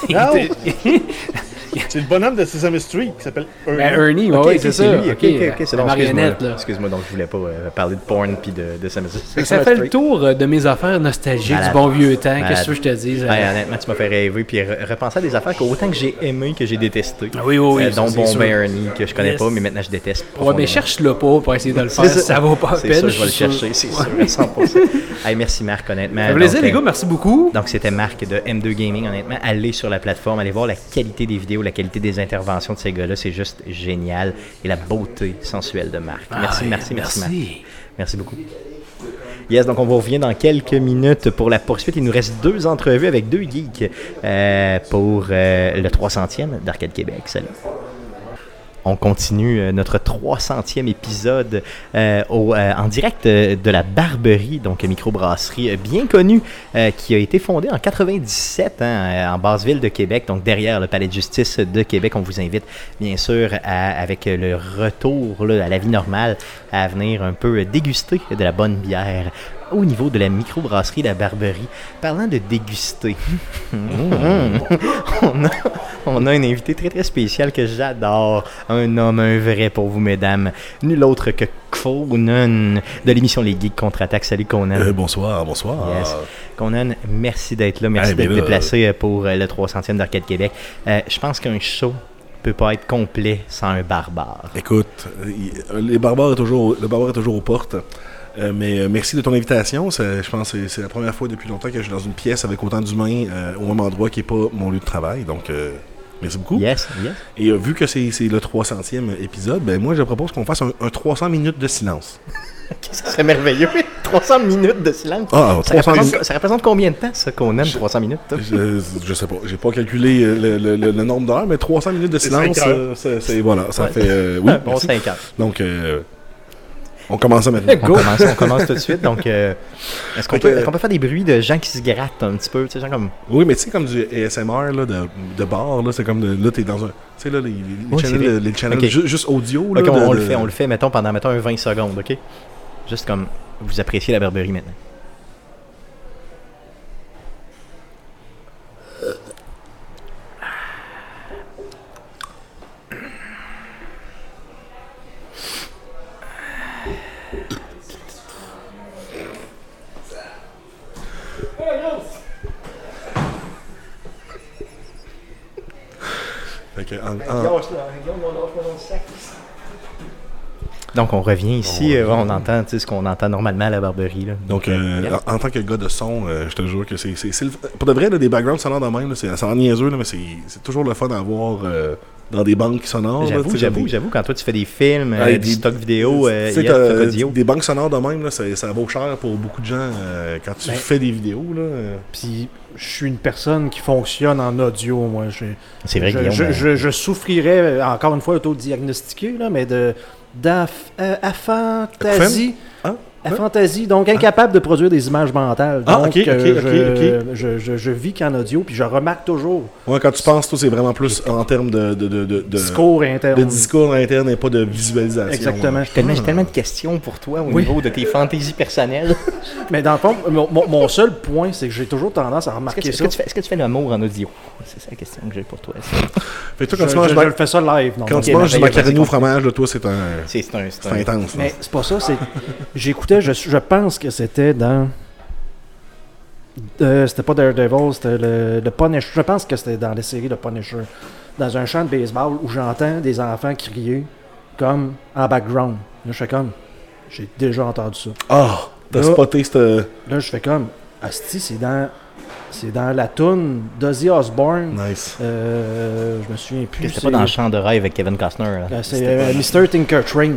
là. C'est le bonhomme de Sesame Street qui s'appelle Ernie. Ben, Ernie, ok, c'est ça. lui. Ok, ok, ok, c'est la marionnette, excuse-moi. là. Excuse-moi, donc je voulais pas euh, parler de porn puis de, de Sesame que Ça fait le tour euh, de mes affaires nostalgiques Malade. du bon vieux temps. Malade. Qu'est-ce que je te dis? Ouais, honnêtement, tu m'as fait rêver puis re- repenser à des affaires qu'autant que j'ai aimé que j'ai détesté. Ah oui, oui, oui, Euh, c'est Bon. Ben Ernie que je connais Yes. pas mais maintenant je déteste. Ouais, mais cherche-le pas pour essayer de le faire. ça. Ça vaut pas la peine. je vais le chercher, c'est sûr, à 100%. Hey, merci Marc, honnêtement. Ça plaisir, Donc, les euh, gars. Merci beaucoup. Donc, c'était Marc de M2 Gaming, honnêtement. Allez sur la plateforme, allez voir la qualité des vidéos, la qualité des interventions de ces gars-là. C'est juste génial. Et la beauté sensuelle de Marc. Merci, Ah, merci, merci, Marc. merci. Merci beaucoup. Yes, donc on vous revient dans quelques minutes pour la poursuite. Il nous reste deux entrevues avec deux geeks euh, pour euh, le 300e d'Arcade Québec. Salut. On continue euh, notre 300e épisode euh, euh, en direct de la Barberie, donc microbrasserie bien connue, qui a été fondée en 97 hein, en basse ville de Québec, donc derrière le Palais de justice de Québec. On vous invite bien sûr avec le retour à la vie normale à venir un peu déguster de la bonne bière au niveau de la microbrasserie La Barberie. Parlant de déguster, on, a, on a un invité très très spécial que j'adore. Un homme, un vrai pour vous, mesdames. Nul autre que Conan de l'émission Les Geeks Contre-Attaque. Salut Conan. Euh, bonsoir, bonsoir. Yes. Conan, merci d'être là. Merci Eh bien d'être déplacé pour euh, le 300e d'Arcade Québec. Euh, je pense qu'un show peut pas être complet sans un barbare. Écoute, euh, les barbares est toujours, le barbare est toujours aux portes. Euh, mais euh, merci de ton invitation. Ça, je pense que c'est- la première fois depuis longtemps que je suis dans une pièce avec autant d'humains euh, au même endroit qui n'est pas mon lieu de travail. Donc, euh, merci beaucoup. Yes, yes. Et vu que c'est c'est le 300e épisode, ben moi je propose qu'on fasse un, un 300 minutes de silence. Ça serait merveilleux. 300 minutes de silence. Ah, ça, 300 représente, minutes. ça représente combien de temps, ça, Conan, 300 minutes? Je, je sais pas, j'ai pas calculé euh, le, le- le- le nombre d'heures, mais 300 minutes de silence, heures. euh, c'est c'est- voilà, ça Ouais. fait euh, oui. Un bon merci. 50. Donc, euh, on commence ça maintenant. On commence, on commence tout de suite. Donc, euh, est-ce qu'on peut, qu'on peut faire des bruits de gens qui se grattent un petit peu? Tu sais, genre comme. Oui, mais tu sais, comme du ASMR là, de, de bar, là, c'est comme de, là, t'es dans un. Tu sais, là, les, les, Oui, channels, les channels ju- juste audio. Là, Ok, on, de- on le fait, on le fait, mettons, pendant mettons, un 20 secondes, ok? Juste comme vous appréciez la barberie maintenant. Fait que en- en- Donc, on revient ici, euh, on entend ce qu'on entend normalement à la barberie. Là. donc, euh, yes. en, en tant que gars de son, euh, je te jure que c'est. Pour de vrai, là, des backgrounds sonores de même, c'est ça en niaiseux, là, mais c'est c'est toujours le fun à voir euh, dans des banques sonores. J'avoue, j'avoue, j'avoue, quand toi tu fais des films, euh, Ouais, des des- stocks vidéo, euh, yes, stock euh, audio. des banques sonores de même, là, ça, ça vaut cher pour beaucoup de gens euh, quand tu Ben- fais des vidéos. Là, euh. Puis je suis une personne qui fonctionne en audio, moi. C'est vrai, je, Guillaume. je, euh, je- je souffrirais, euh, encore une fois, auto-diagnostiqué, là, mais de d'aff- euh. Hein? Aphantasie, donc incapable de produire des images mentales. Ah, Donc, ok, ok, euh, ok, je, je, je, je vis qu'en audio, puis je remarque toujours Ouais, quand tu penses, toi, c'est vraiment plus en termes de, de, de, de, de- discours interne. de discours interne et pas de visualisation. Exactement. J'ai tellement, j'ai tellement de questions pour toi au Oui. niveau de tes fantaisies personnelles. Mais dans le fond, mon, mon- mon seul point, c'est que j'ai toujours tendance à Est-ce que, remarquer est-ce ça. que tu fais, est-ce que tu fais l'amour en audio? C'est ça la question que j'ai pour toi. ça. Fait que toi, Je, quand tu manges, je- je le fais ça live. non, quand tu manges du merveilleux, macaroni vas-y, au fromage, toi, c'est un, C'est c'est un, c'est c'est un- intense. Mais c'est pas ça, c'est. Je, je pense que c'était dans. Euh, c'était pas Daredevil, c'était le, le Punisher. Je pense que c'était dans la série de Punisher. Dans un champ de baseball où j'entends des enfants crier comme en background. Là, je fais comme. J'ai déjà entendu ça. Ah, t'as Là- spoté cette. Là, je fais comme. Asti, c'est dans. C'est dans la toune d'Ozzy Osbourne. Nice. Euh, je me souviens plus. C'était c'est- pas dans le champ de rêve avec Kevin Costner. euh, C'est euh, Mr. Tinker Train.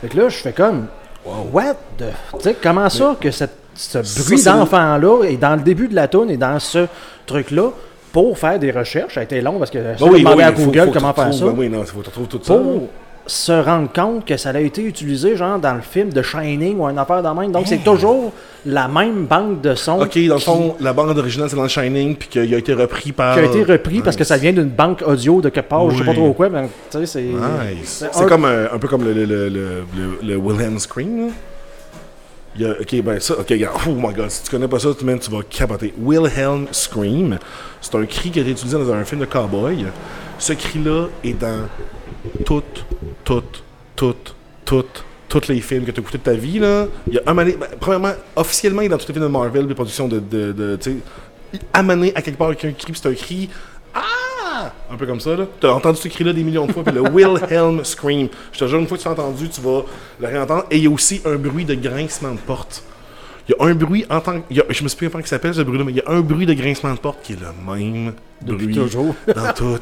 Fait que là, je fais comme. What the. Tu sais, comment ça que cette- ce bruit d'enfant-là est dans le début de la tune et dans ce truc-là pour faire des recherches. Ça a été long parce que Bah oui, demandé bah à faut- Google faut comment faire ça. ben oui, non, faut tout ça. Pour se rendre compte que ça a été utilisé genre dans le film de Shining ou une affaire de même. Donc c'est toujours la même banque de sons Ok, dans le fond, la bande originale, c'est dans le Shining, puis qu'il a été repris par. qui a été repris parce que ça vient d'une banque audio de quelque part, je sais pas Oui. trop quoi, mais tu sais, c'est. Nice. c'est un- comme euh, un peu comme le, le, le, le, le- le Wilhelm Scream. là. Il y a- ok, ben ça, ok, regarde. Oh my god, si tu connais pas ça, tu, man, tu vas capoter. Wilhelm Scream, c'est un cri qui a été utilisé dans un film de cowboy. Ce cri-là est dans toutes, toutes, toutes, toutes, tous les films que tu as écoutés de ta vie. Là. Il y a un donné- ben, premièrement, officiellement, il est dans tous les films de Marvel, des productions de. de, de tu sais, amené à quelque part avec un cri, c'est un cri. Ah! Un peu comme ça, là. Tu as entendu ce cri-là des millions de fois, puis le Wilhelm Scream. Je te jure, une fois que tu l'as entendu, tu vas le réentendre. Et il y a aussi un bruit de grincement de porte. Il y a un bruit en tant que. il y a- je me souviens pas comment il s'appelle ce bruit-là, mais il y a un bruit de grincement de porte qui est le même Depuis bruit toujours. dans tous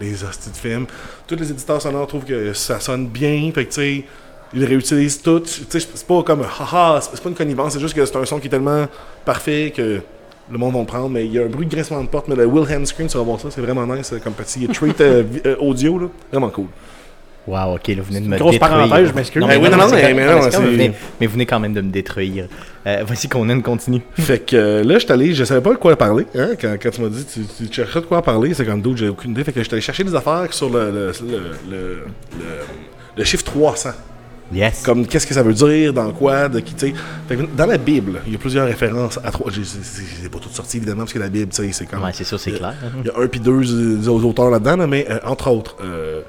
les hosties de films. Tous les éditeurs sonores trouvent que ça sonne bien, fait que tu sais, ils réutilisent tout. Tu sais, c'est pas comme haha, c'est pas une connivence, c'est juste que c'est un son qui est tellement parfait que le monde va le prendre, mais il y a un bruit de grincement de porte, mais le Wilhelm Scream, tu vas voir ça, c'est vraiment nice comme petit treat euh, euh, audio, là. Vraiment cool. Wow, ok, là, vous venez de me grosse détruire. parenthèse, je m'excuse. Non, mais oui, non, non, mais- non, venez- mais vous venez quand même de me détruire. Euh, Voici qu'on a une continue. Fait que euh, là, je suis allé, je savais pas de quoi parler. Hein, quand, quand tu m'as dit, tu, tu cherchais de quoi parler, c'est comme d'autres, j'ai aucune idée. Fait que je suis allé chercher des affaires sur le, le, le, le, le- le chiffre 300. Yes. Comme qu'est-ce que ça veut dire, dans quoi, de qui, tu sais. Fait que Dans la Bible, il y a plusieurs références à trois. j'ai- c'est- c'est c'est pas toutes sorties, évidemment, parce que la Bible, tu sais, c'est comme. Ouais, c'est ça, c'est clair. Il y a un puis deux euh, auteurs là-dedans, là, mais euh, entre autres, euh,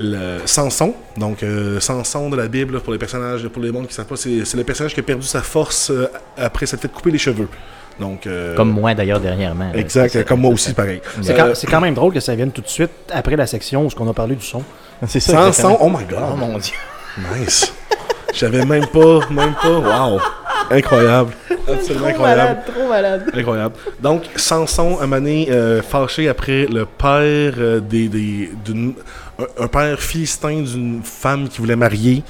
le Samson, donc euh, Samson de la Bible, pour les personnages, pour les mondes qui ne savent pas, c'est le personnage qui a perdu sa force euh, après s'être fait couper les cheveux. Donc, euh, Comme moi, d'ailleurs, dernièrement. là. Exact, comme moi aussi, pareil. C'est quand, c'est quand même drôle que ça vienne tout de suite après la section où on a parlé du son. C'est ça. Samson, oh my god. Oh mon dieu. Nice. J'avais même pas, même pas. Wow. Incroyable. Absolument incroyable. trop malade. Incroyable. Donc, Samson, a mané euh, fâché après le père euh, des, des- d'une- un, un père philistin d'une femme qui voulait marier.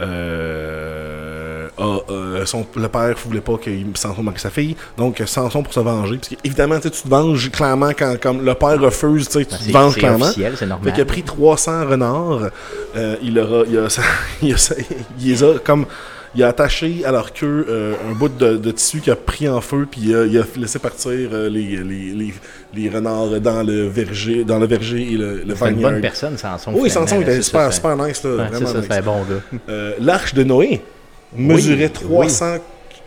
Euh, a- euh, son, le père voulait pas que Samson marie sa fille. Donc, Samson pour se venger. Parce qu'évidemment, tu sais, tu te venges clairement quand comme le père refuse, tu sais, tu te C'est venges c'est clairement. officiel, c'est Fait normal. qu'il a pris 300 renards. euh, il, aura, il, a, il, a, il les a comme. Il a attaché à leur queue euh, un bout de, de tissu qui a pris en feu, puis il a, il a laissé partir euh, les, les, les, les renards dans le verger, dans le verger et le, le C'est une bonne personne, Samson. Oui, Samson était super, ça, super nice, là, c'est- ouais, vraiment C'est ça, nice. un bon gars. Euh, L'arche de Noé mesurait 300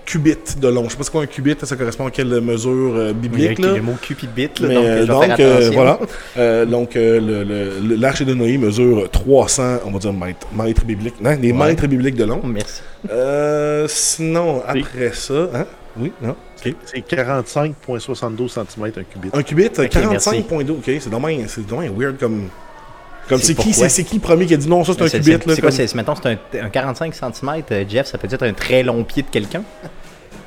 cubits de long. Je sais pas c'est quoi un cubit, ça correspond à quelle mesure euh, Il y a biblique. là. le mot cupid là, Mais, donc euh, euh, voilà. Euh, donc, euh, le- le- le- l'arche de Noé mesure 300, on va dire, mètres, mètres bibliques. Non, des Ouais. mètres bibliques de long. Merci. Euh, sinon, après ça, hein? Oui, non, ok. C'est 45,72 cm un qubit. Un qubit, merci. 45.2, ok, c'est dommage, c'est dommage weird comme. Comme C'est qui, c'est c'est qui le premier qui a dit non, ça c'est un qubit, c'est- là. c'est quoi, comme- c'est, c'est- mettons, c'est un, un 45 cm, Jeff, ça peut être un très long pied de quelqu'un?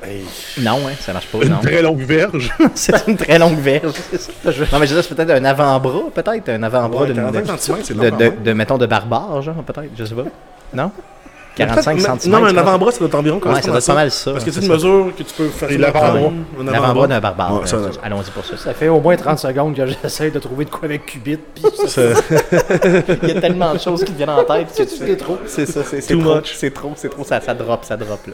Hey. Non, hein, ça marche pas, Une non. très longue verge. c'est une très longue verge, c'est ça. Non, mais je veux dire, c'est peut-être un avant-bras, peut-être, un avant-bras Ouais, de, 45 cm, c'est long. de, de, de, mettons, de barbare, genre, peut-être, je sais pas. Non? 45 Peut-être- cm. Non, mais un avant-bras, ça doit être environ Ouais, ça doit être pas mal ça? Parce que c'est une mesure que tu peux faire. L'avant-bras. L'avant-bras d'un barbare. Hein, Allons-y pour ça. Ça fait au moins 30 secondes que j'essaie de trouver de quoi avec Qubit. Il y a tellement de choses qui te viennent en tête. C'est, trop. C'est ça, c'est, trop. much. C'est trop, c'est trop. Ça, ça drop, ça drop, là.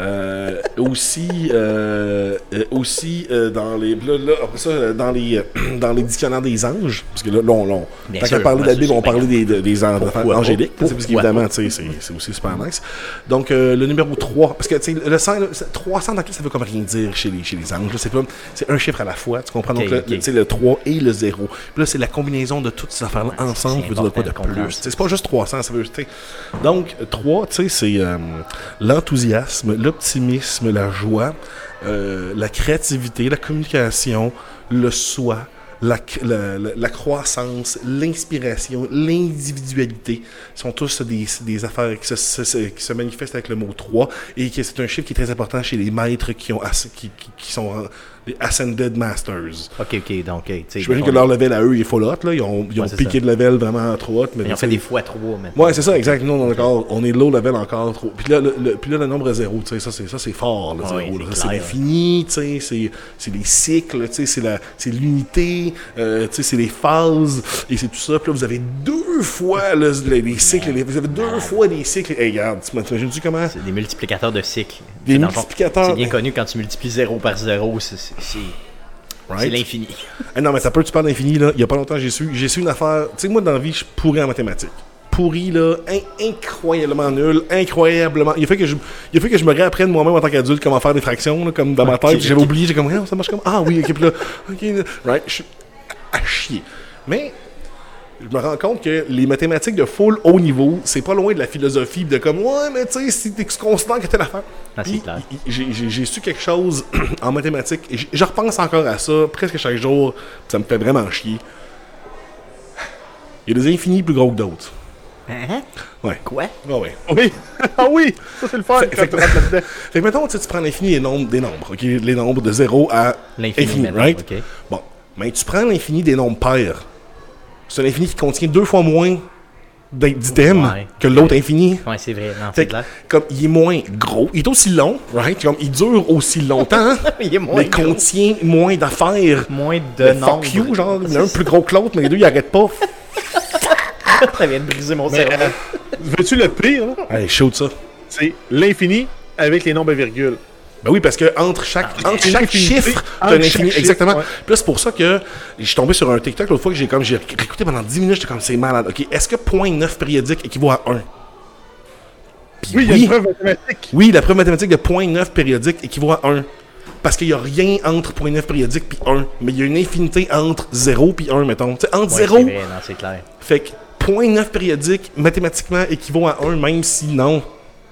Euh, aussi, euh, euh, aussi euh, dans les, là, là, après ça, euh, dans les, dans les dictionnaires des anges, parce que là, là, on, on- qu'à parler de la Bible, on parlait des, des, des anges angéliques, parce qu'évidemment, tu sais, c'est c'est aussi super nice. Donc, euh, le numéro 3, parce que tu sais, le 100, là, c'est- 300 dans ça veut comme rien dire chez les, chez les anges. C'est un chiffre à la fois, tu comprends? Donc, Ok, le, le- tu sais, le 3 et le 0. Puis là, c'est la combinaison de toutes ces affaires-là Ouais, ensemble qui veut dire quoi de plus? C'est pas juste 300, ça veut sais. Donc, 3, tu sais, c'est euh, l'enthousiasme, l'optimisme, la joie, euh, la créativité, la communication, le soi, la, la- la- croissance, l'inspiration, l'individualité sont tous des, des affaires qui se, qui se manifestent avec le mot 3 et que c'est un chiffre qui est très important chez les maîtres qui, ont, qui, qui- qui sont les Ascended Masters. Ok, ok. Donc, tu sais. J'imagine que leur level à eux est full hot, là. Ils ont, ils ont Ouais, piqué ça. de level vraiment trop hot. Mais Ils ont fait des fois trois maintenant. Ouais, c'est ça, exact. Nous, on est, encore, on est low level encore trop. Puis là, le, le- puis là, le nombre zéro, tu sais, ça, c'est, ça, c'est fort, le Ouais, zéro. c'est l'infini, tu sais, c'est, c'est les cycles, tu sais, c'est, la, c'est l'unité, euh, tu sais, c'est les phases, et c'est tout ça. Puis là, vous avez deux fois là, les, les cycles, les- vous avez deux fois des cycles. Hey, regarde, tu m'imagines-tu comment? C'est des multiplicateurs de cycles. Des le multiplicateurs. C'est bien connu quand tu multiplies 0 par 0, c'est, c'est, l'infini. Ah non, mais ça peut, tu parles d'infini, là. Il y a pas longtemps, j'ai su, j'ai su une affaire. Tu sais, moi, dans la vie, je suis pourri en mathématiques. Pourri, là, in- incroyablement nul, incroyablement. Il a fait que je, il a fait que je me réapprenne moi-même en tant qu'adulte comment faire des fractions, là, comme dans ma tête. J'avais oublié, j'ai comme, Ah, ça marche comme, ah oui, ok, puis là, ok, là, right, je suis à chier. Mais, je me rends compte que les mathématiques de full haut niveau, c'est pas loin de la philosophie de comme ouais, mais tu sais, si tu considères que t'es l'affaire. Ah, j'ai- su quelque chose en mathématiques. et Je repense encore à ça presque chaque jour. Ça me fait vraiment chier. Il y a des infinis plus gros que d'autres. Hein? Ouais. Quoi? Ah ouais. Oui. ah oui, ça c'est le fun Fait- fait- là-dedans. Fait que mettons, tu sais, tu prends l'infini des nombres, des nombres, ok? Les nombres de 0 à L'infini, right? ok. Bon, mais tu prends l'infini des nombres pairs. C'est un infini qui contient deux fois moins d'items Ouais. que l'autre infini. Ouais, c'est vrai. Non, Fait c'est que, clair. comme il est moins gros, il est aussi long, right? Comme il dure aussi longtemps, Il est moins mais gros. contient moins d'affaires. Moins de fuck you, genre, il y en a un plus gros que l'autre, mais les deux ils arrêtent pas. Ça vient de briser mon cerveau. euh, veux-tu le pire? Allez, shoot ça. C'est l'infini avec les nombres à virgule. Ben oui, parce que entre chaque, Ah, entre chaque chiffre, t'as entre un infini. Exactement. ouais. Puis là, c'est pour ça que je suis tombé sur un TikTok l'autre fois que j'ai comme j'ai écouté pendant 10 minutes, j'étais comme c'est malade. Ok, est-ce que 0.9 périodique équivaut à 1 Puis Oui, il y a une preuve mathématique. Oui, la preuve mathématique de 0.9 périodique équivaut à 1. Parce qu'il n'y a rien entre 0.9 périodique puis 1. Mais il y a une infinité entre 0 puis 1, mettons. Tu sais, entre Ouais, 0, c'est vrai, non, c'est clair. fait que 0.9 périodique mathématiquement équivaut à 1, même si non.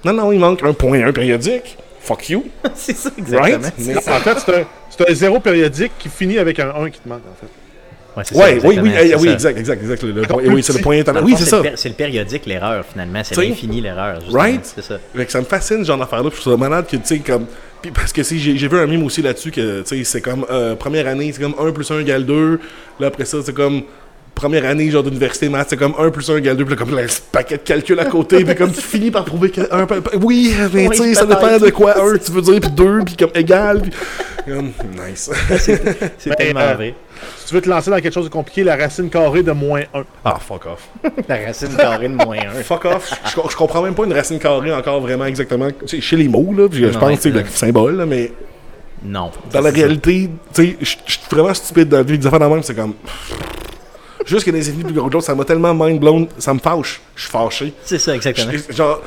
Non, non, il manque un 0.1 périodique. Fuck you. c'est ça, exactement. Right? Mais- En fait, c'est un, c'est un zéro périodique qui finit avec un 1 qui te manque, en fait. Ouais, ça, Ouais, oui, oui, eh, oui, ça. exact, exact, exact. Le, le Encore point- plus oui, c'est le point le Oui, c'est le ça. C'est le périodique, l'erreur, finalement. C'est l'infini, l'erreur. Right? C'est ça. Fait que ça me fascine, genre d'affaire-là. Je trouve ça malade que, tu sais, comme. Puis parce que si j'ai j'ai vu un mime aussi là-dessus que, tu sais, c'est comme. euh, première année, c'est comme 1 plus 1 égale 2. Là, après ça, c'est comme. Première année, genre d'université maths, c'est comme 1 plus 1 égale 2. Puis là, comme là, ce paquet de calculs à côté. puis comme tu finis par trouver que. Un, pa- pa- oui, mais Oui, tu sais, ça dépend de quoi 1 tu veux dire, puis 2, puis comme égal. Puis. Comme, nice. C'est tellement euh, vrai. Si tu veux te lancer dans quelque chose de compliqué, la racine carrée de moins 1. Ah, fuck off. La racine carrée de moins 1. Fuck off. Je, je- je comprends même pas une racine carrée encore vraiment exactement. Tu sais, chez les mots, là, puis je, je pense que c'est le symbole, là, mais. Non. Dans la réalité, tu sais, je je suis vraiment stupide dans la vie. Des affaires de même, c'est comme. Juste que des infinis plus gros que ça m'a tellement mind blown, ça me fâche. Je suis fâché. C'est ça, exactement. Je- Genre,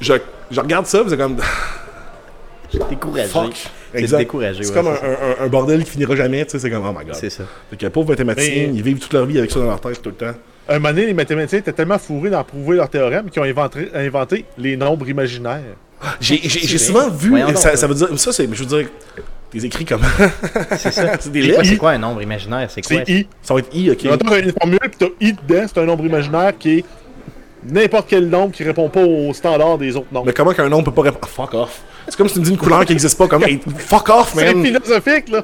je, je regarde ça, c'est comme. Découragé. Fuck. C'est Exact. découragé, C'est ouais, comme un, un- un- un bordel qui finira jamais, tu sais, c'est comme, oh my god. C'est ça. Fait que pauvres mathématiciens, Mais- ils vivent toute leur vie avec ça dans leur tête tout le temps. Un moment donné, les mathématiciens étaient tellement fourrés d'en prouver leur théorème qu'ils ont inventé, inventé les nombres imaginaires. J'ai j'ai- j'ai vrai. souvent vu, Voyons ça veut dire, ça c'est, je veux dire, des écrits comme. C'est ça. c'est des C'est quoi, lettres. c'est quoi un nombre imaginaire? C'est quoi? C'est I. Ça va être I, ok. T'as une formule pis t'as I dedans, c'est un nombre imaginaire qui est n'importe quel nombre qui répond pas au standard des autres nombres. Mais comment qu'un nom peut pas répondre? Ah, fuck off. C'est comme si tu me dis une couleur qui existe pas, comme, hey, fuck off, C'est man. philosophique, là!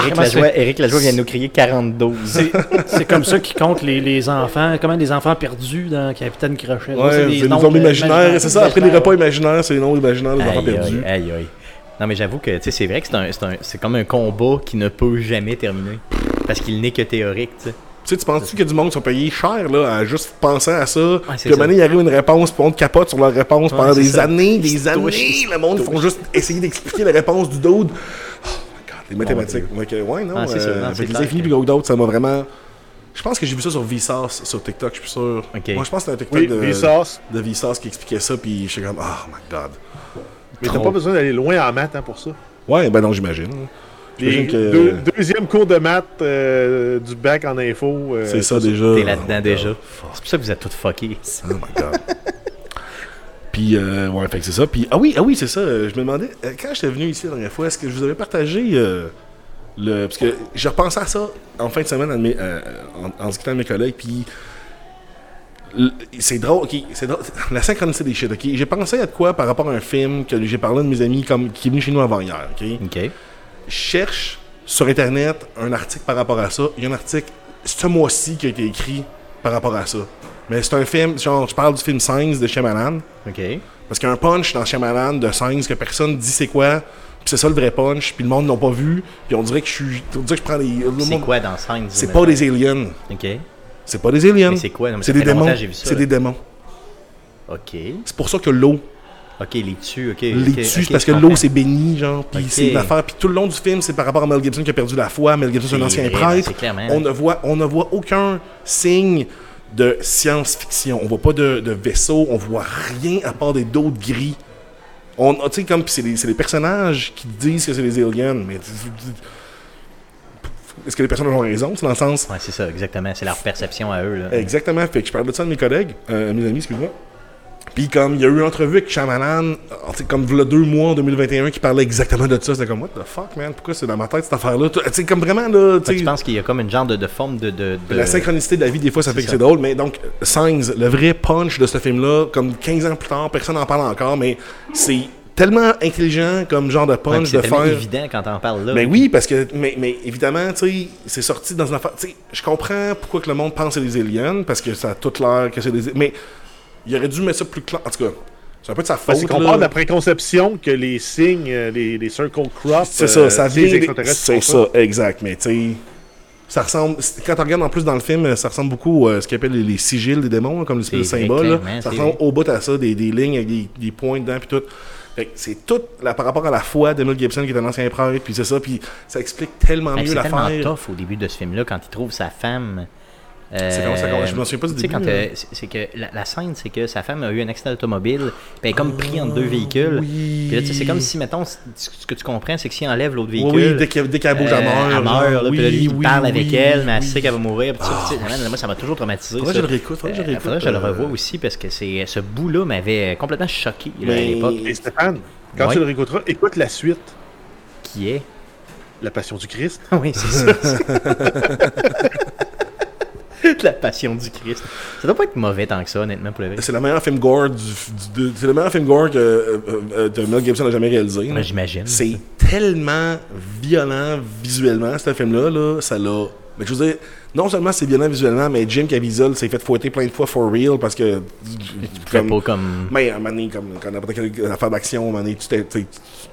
Éric Lajoie, Éric Lajoie vient de nous crier 42. C'est c'est comme ça qu'ils comptent les, les enfants. Comment les enfants perdus dans Capitaine Crochet. Ouais, des c'est des nombres nombres imaginaires, c'est ça. Après les repas imaginaires, c'est les nombres imaginaires des enfants Aïe, perdus. aïe, aïe, aïe. Non, mais j'avoue que tu sais, c'est vrai que c'est un, c'est un- c'est comme un combat qui ne peut jamais terminer. Parce qu'il n'est que théorique, tu sais. Tu sais, tu penses-tu a du monde sont payés cher là, à juste penser à ça? c'est que ça. maintenant, il arrive une réponse, puis on te capote sur leur réponse Ouais, pendant des ça. années, des années. touchent, le monde, ils font juste essayer d'expliquer la réponse du dude. Oh my god, les mathématiques. Donc, euh, ouais, non. Ah, c'est euh, non, avec c'est les infinis que- que d'autres, ça m'a vraiment. Je pense que j'ai vu ça sur Vsauce, sur TikTok, je suis sûr. Ok. Moi, je pense que c'était un TikTok Oui, de, de Vsauce qui expliquait ça, puis j'étais comme, oh my god. Mais t'as pas besoin d'aller loin en maths hein, pour ça. Ouais, ben non, j'imagine. Que- deux- deuxième cours de maths euh, du bac en info. euh, C'est ça déjà. T'es là-dedans Oh, déjà. C'est pour ça que vous êtes tous fuckés. Oh my god. Puis, euh, ouais, fait que c'est ça. Puis, ah oui, ah oui, c'est ça. euh, Je me demandais, quand j'étais venu ici la dernière fois, est-ce que je vous avais partagé euh, le. Parce que j'ai repensé à ça en fin de semaine euh, en, en discutant avec mes collègues, puis. C'est drôle, ok, c'est drôle. La synchronicité des shit, ok? J'ai pensé à de quoi par rapport à un film que j'ai parlé de mes amis comme, qui est venu chez nous avant hier, ok? Ok. Je cherche sur Internet un article par rapport à ça. Il y a un article ce mois-ci qui a été écrit par rapport à ça. Mais c'est un film, genre, je parle du film Signs de Shyamalan. Ok. Parce qu'il y a un punch dans Shyamalan de Signs que personne dit c'est quoi. Puis c'est ça le vrai punch. Puis le monde n'a pas vu. Puis on dirait que je suis. On dirait que je prends des. le C'est quoi dans Signs? C'est pas des aliens. Ok. C'est pas des aliens. C'est quoi? C'est des démons. C'est des démons. Ok. C'est pour ça que l'eau Ok, les tues, ok. les ok, tue, ok, c'est parce que l'eau c'est béni, genre, puis c'est une affaire. Puis tout le long du film, c'est par rapport à Mel Gibson qui a perdu la foi. Mel Gibson, c'est un ancien vrai, prêtre. On ne voit, on ne voit aucun signe de science-fiction. On voit pas de, de vaisseau, on voit rien à part des d'autres gris. On, tu sais, comme, puis c'est les, les personnages qui disent que c'est les aliens, mais est-ce que les personnes ont raison? C'est dans le sens? Ouais, c'est ça, exactement. C'est leur perception à eux. Là. Exactement. Fait que je parlais de ça de mes collègues, euh, mes amis, excuse-moi. Puis comme il y a eu une entrevue avec Shyamalan, comme il y a deux mois en 2021 qui parlait exactement de ça, c'était comme what the fuck man, pourquoi c'est dans ma tête cette affaire-là? Tu sais, comme vraiment là, tu penses qu'il y a comme une genre de, de forme de. de, de- La synchronicité de la vie, des fois, ça C'est fait que c'est drôle. Mais donc, Signs, le vrai punch de ce film-là, comme 15 ans plus tard, personne n'en parle encore, mais c'est tellement intelligent comme genre de punch c'est de faire. évident quand t'en parles là. Mais oui, parce que, mais, mais évidemment, tu sais, c'est sorti dans une affaire. Tu sais, je comprends pourquoi que le monde pense que c'est des aliens, parce que ça a toute l'air que c'est des. Mais il aurait dû mettre ça plus clair. En tout cas, c'est un peu de sa faute. Parce qu'on part de la préconception que les signes, euh, les, les circle crops, C'est ça, ça c'est vient. C'est ça, exact. Mais tu sais, ça ressemble. c'est- Quand on regarde en plus dans le film, ça ressemble beaucoup à ce qu'on appelle les, les sigils des démons, comme les C'est symboles. là. Ça c'est ressemble au bout à ça, des, des lignes avec des, des points dedans, puis tout. C'est tout là, par rapport à la foi de Mel Gibson, qui est un ancien prêtre, puis c'est ça, puis ça explique tellement mieux c'est tellement l'affaire. tough au début de ce film-là quand il trouve sa femme. C'est comment ça commence? Je me souviens pas du tu sais, début, quand euh, c'est que la, la scène, c'est que sa femme a eu un accident automobile, puis elle est comme pris entre deux véhicules. oui. Puis là, tu sais, c'est comme si, mettons, ce que tu comprends, c'est que s'il enlève l'autre Oui, véhicule. oui, dès qu'elle dès qu'elle bouge, elle euh, meurt. elle meurt, là, puis là, lui, Oui, il oui, parle avec oui, elle, mais elle oui. sait qu'elle va mourir. puis ça, tu sais, man, moi, ça m'a toujours traumatisé. Faudrait ça. que je le réécoute, faudrait que je le Euh, réécoute, faudrait que je le euh. revoie aussi parce que c'est ce bout-là m'avait complètement choqué là, à Mais- l'époque. Et Stéphane, quand Ouais. tu le réécouteras, écoute la suite, Qui est? La Passion du Christ. Oui, c'est ça. La passion du Christ. Ça doit pas être mauvais tant que ça, honnêtement, pour le vrai. C'est le meilleur film gore du, du- c'est le meilleur film gore que euh, euh, de Mel Gibson a jamais réalisé. Ouais, J'imagine. C'est tellement violent visuellement, ce film-là, là, ça l'a. Mais je veux dire, non seulement c'est violent visuellement, mais Jim Caviezel s'est fait fouetter plein de fois for real parce que. Tu fais pas comme. Mais à un moment donné, comme quand n'importe quelle affaire d'action, à un moment donné, tu, t'es-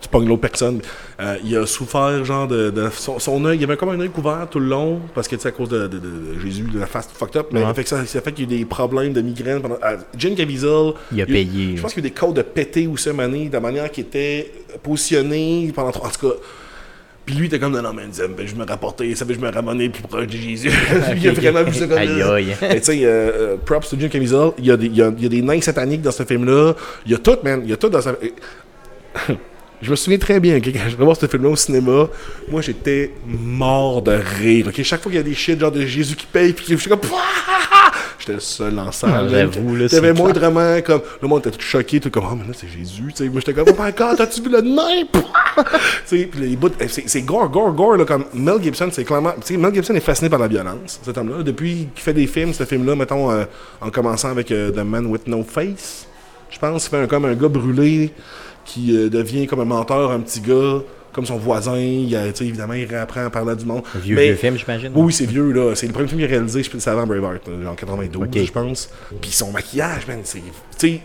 tu pognes l'autre personne. Euh, il a souffert, genre, de, de son, son œil. Il avait comme un œil couvert tout le long, parce que, tu sais, à cause de, de- de- de Jésus, de la face fucked up. Mais Ouais. fait que ça, ça fait qu'il y a eu des problèmes de migraine pendant. Jim Caviezel. Il a payé. Je pense qu'il y a eu des codes de pété un moment donné, de la manière qu'il était positionné pendant trois. En tout cas. Puis lui, il était comme, non, non, mais il disait, ben, je me rapportais, ça que je me ramenais plus proche de Jésus. Il a vraiment vu ça comme Aïe, aïe. mais tu sais, euh, euh, props to Jim Caviezel, il y, a des, il, y a, il y a des nains sataniques dans ce film-là. Il y a tout, man. Il y a tout dans sa... Je me souviens très bien, quand je voir ce film-là au cinéma, moi j'étais mort de rire. Chaque fois qu'il y a des shit genre de Jésus qui paye, puis je suis comme. J'étais le seul en salle. J'avoue, là, T'avais vraiment comme. Le monde était tout choqué, tout comme, oh, mais là c'est Jésus, tu sais. Moi j'étais comme, oh my god, t'as-tu vu le nain? tu sais, puis les bouts. C'est c'est gore, gore, gore, là. Comme Mel Gibson, c'est clairement. Tu sais, Mel Gibson est fasciné par la violence, cet homme-là. Depuis qu'il fait des films, ce film-là, mettons, euh, en commençant avec euh, The Man with No Face, je pense, il fait un, comme un gars brûlé qui euh, devient comme un menteur, un petit gars, comme son voisin. Il, a- tu sais, évidemment, il réapprend à parler du monde. Vieux, Mais- vieux film, j'imagine. oui, oui, c'est vieux, là. C'est le premier film qu'il a réalisé, je pense, c'est avant Braveheart, en 92, Ok. je pense. Puis son maquillage, man, c'est. Tu sais,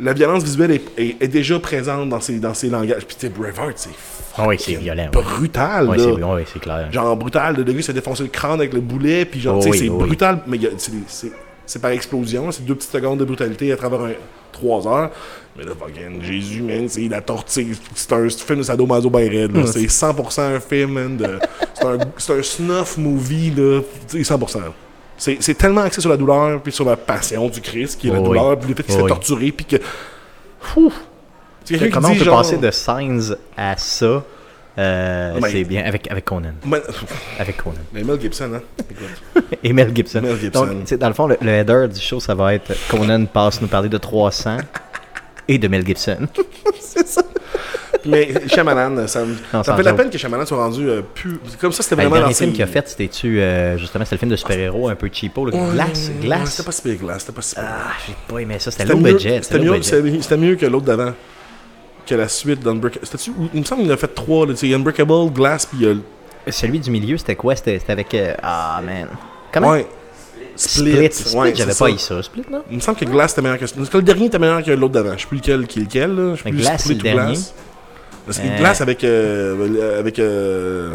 la violence visuelle est, est- est déjà présente dans ses, dans ses langages. Puis, tu sais, Braveheart, c'est. Ah oui, c'est violent. Brutal, Ouais, là. c'est ouais, c'est clair. Genre brutal, de lui se défoncer le crâne avec le boulet, puis genre, Oh tu sais, oui, c'est oh oui. brutal, mais a- c'est- c'est c'est par explosion, c'est deux petites secondes de brutalité à travers un, trois heures. Mais là, fucking Jésus, man, c'est la tortue, c'est un film de sadomaso ben raide, là. C'est 100% un film, man. C'est un, c'est un snuff movie, là, sais, 100%. C'est c'est tellement axé sur la douleur, puis sur la passion du Christ, qui est la oui. douleur, puis le fait qu'il se Oh fait oui. torturer, puis que... Fou! C'est Comment on peut genre- passer de Signs à ça euh, Ben- C'est bien. Avec, avec Conan. Man- Avec Conan. Mais Mel Gibson, hein? Écoute. Et Mel Gibson. Mel Gibson. Donc, dans le fond, le, le header du show, ça va être Conan passe nous parler de 300 et de Mel Gibson. Mais Shyamalan, ça, me- Non, ça fait la peine que Shyamalan soit rendu euh, plus. Comme ça, c'était Ben, le vraiment dernier dans film qu'il a fait, c'était-tu euh, justement, c'était le film de super-héros un peu cheapo, là, Glace, Glace. C'était pas si pire, Glace. C'était pas si pire. Ah, j'ai pas aimé ça. C'était C'était low mieux- budget. C'était mieux, c'était- c'était mieux que l'autre d'avant. Que la suite d'Unbreakable. C'était-tu. Il me semble qu'il en a fait trois. là, tu sais, Unbreakable, Glass, puis. euh, Celui du milieu, c'était quoi? C'était c'était avec. euh, Ah, man. Comment? Ouais. Split. Split, ouais, j'avais pas eu ça. Split, non? Il me semble que Glass était meilleur que. Le dernier était meilleur que l'autre d'avant. Je sais plus lequel qui est lequel. Là. Je sais Mais plus Glass, Split ou dernier. Glass. Parce que Euh. Glass avec. euh, avec. euh,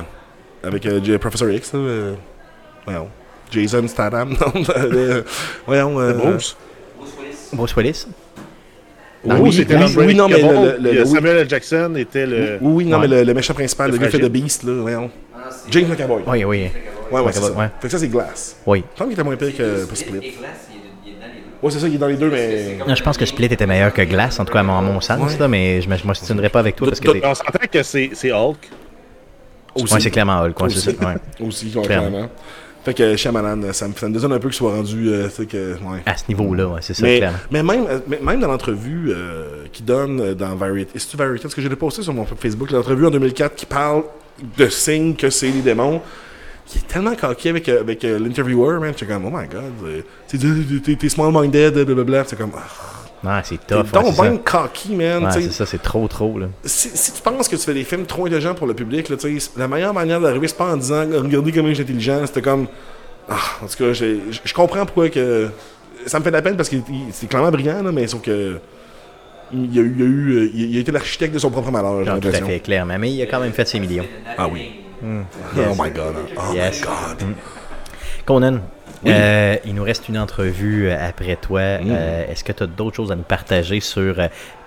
avec euh, J- Professor X. Là, euh, voyons. Jason Statham. Non, euh, voyons. euh, Bruce. Bruce Willis Bruce oui, était oui, oui, non, mais le- le- le- oui. Samuel L. Jackson était le. Oui, oui, non, Ouais. mais le, le méchant principal, Le gars fait. The Beast, là, voyons. James McAvoy. Oui, oui. Ouais, ouais, c'est ça. Ouais. Fait que ça, c'est Glass. Oui. Je pense qu'il était moins pire que pas Split. Et Glass, il est, il est dans les deux. Ouais, c'est ça, il est dans les deux, mais. Non, je pense que Split était meilleur que Glace, en tout cas à mon, sens, Ouais. là, mais je ne m'obstinerai pas avec toi parce que On s'entend que c'est Hulk. Aussi. Ouais, c'est clairement Hulk, ouais, c'est Aussi. ça. ouais. Aussi, ouais, Clairement. Fait que Shyamalan, ça me, ça me un peu qu'il soit rendu, euh, que, ouais. À ce niveau-là, ouais, c'est ça, Mais, clairement. mais même, euh, mais même dans l'entrevue euh, qu'il donne euh, dans Variety, est-ce que Variety, parce que je l'ai posté sur mon Facebook, l'entrevue en 2004 qui parle de signes que c'est les démons, qui est tellement coquille avec, euh, avec euh, l'interviewer, man, j'étais comme, oh my god, euh, t'es- small-minded, blablabla, c'est comme, ah, Ouais, c'est t'es tough. ouais, donc bien cocky, man, Ouais, c'est ça, c'est trop, trop, là. si, si tu penses que tu fais des films trop intelligents pour le public, là, la meilleure manière d'arriver, c'est pas en disant regardez comment suis intelligent, c'était comme. Ah, en tout cas, j'ai- je comprends pourquoi que. Ça me fait de la peine parce que c'est clairement brillant, là, mais sauf que. Il a, eu, il, a eu, euh, il a été l'architecte de son propre malheur, j'ai Non, tout à fait, clairement. Mais il a quand même fait ses millions. Ah oui. Yes. Oh my god. Oh Yes. my god. Conan, Oui. euh, il nous reste une entrevue euh, après toi. Mm. Euh, Est-ce que tu as d'autres choses à nous partager sur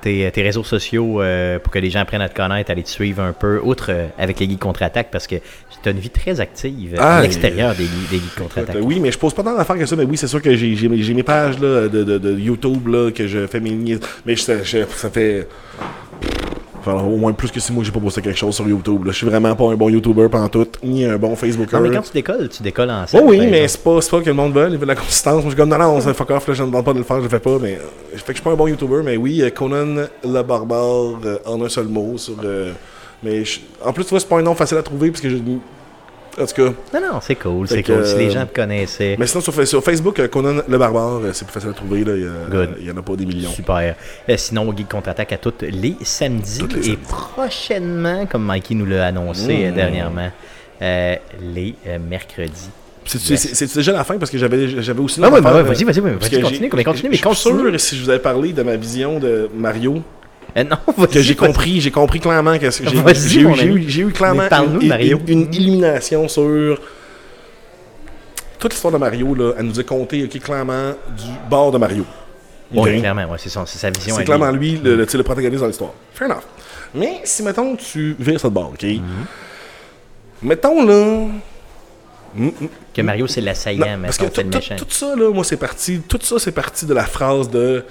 tes, tes réseaux sociaux euh, pour que les gens apprennent à te connaître, aller te suivre un peu, outre avec les Geeks contre-attaque, parce que tu as une vie très active Ah, à l'extérieur des, des Geeks contre-attaque. Oui, mais je pose pas tant d'affaires que ça, mais oui, c'est sûr que j'ai mes pages là, de, de, de YouTube là, que je fais mes lignes. Mais je- je- ça fait. Enfin, au moins plus que six mois que j'ai pas posté quelque chose sur YouTube. Je suis vraiment pas un bon YouTuber tout, ni un bon Facebooker. Non, mais quand tu décolles, tu décolles en Oh scène, oui, par mais c'est pas, pas que le monde veut, il veut de la consistance. Moi, je suis comme, non, non, c'est fuck off, là, je ne demande pas de le faire, je le fais pas, mais. euh, fait que je suis pas un bon YouTuber, mais oui, euh, Conan le barbare euh, en un seul mot. Sur, euh, mais je- en plus, tu vois, c'est pas un nom facile à trouver, parce que je. En tout cas. Non, non, c'est cool, c'est cool. Si les euh, gens te connaissaient, Mais sinon, sur, sur Facebook, euh, Conan le barbare, euh, c'est plus facile à trouver, là. Il y, a- Good. il y en a pas des millions. Super. Sinon, Geek contre-attaque à tous les samedis les et samedis. prochainement, comme Mikey nous l'a annoncé Mmh. dernièrement, euh, les mercredis. C'est déjà la fin, parce que j'avais j'avais aussi. Ah ouais, bah vas-y, vas-y, vas-y, continue, mais continue, Je suis sûr, si je vous avais parlé de ma vision de Mario, Euh, non, que j'ai compris, j'ai compris clairement que j'ai eu, eu, eu clairement une, Mario. une- une illumination sur toute l'histoire de Mario. Là, elle nous a compté ok, clairement du bord de Mario. Oui, clairement, ouais, c'est c'est sa vision. C'est clairement lui le, le, tu sais, le protagoniste dans l'histoire. Fair enough. Mais si mettons tu vires de bord, ok? Mm-hmm. Mettons là. Mm, mm, Que Mario, c'est l'assaillant, mais parce que fait méchant. tout ça, là, moi, c'est parti. Tout ça, c'est parti de la phrase de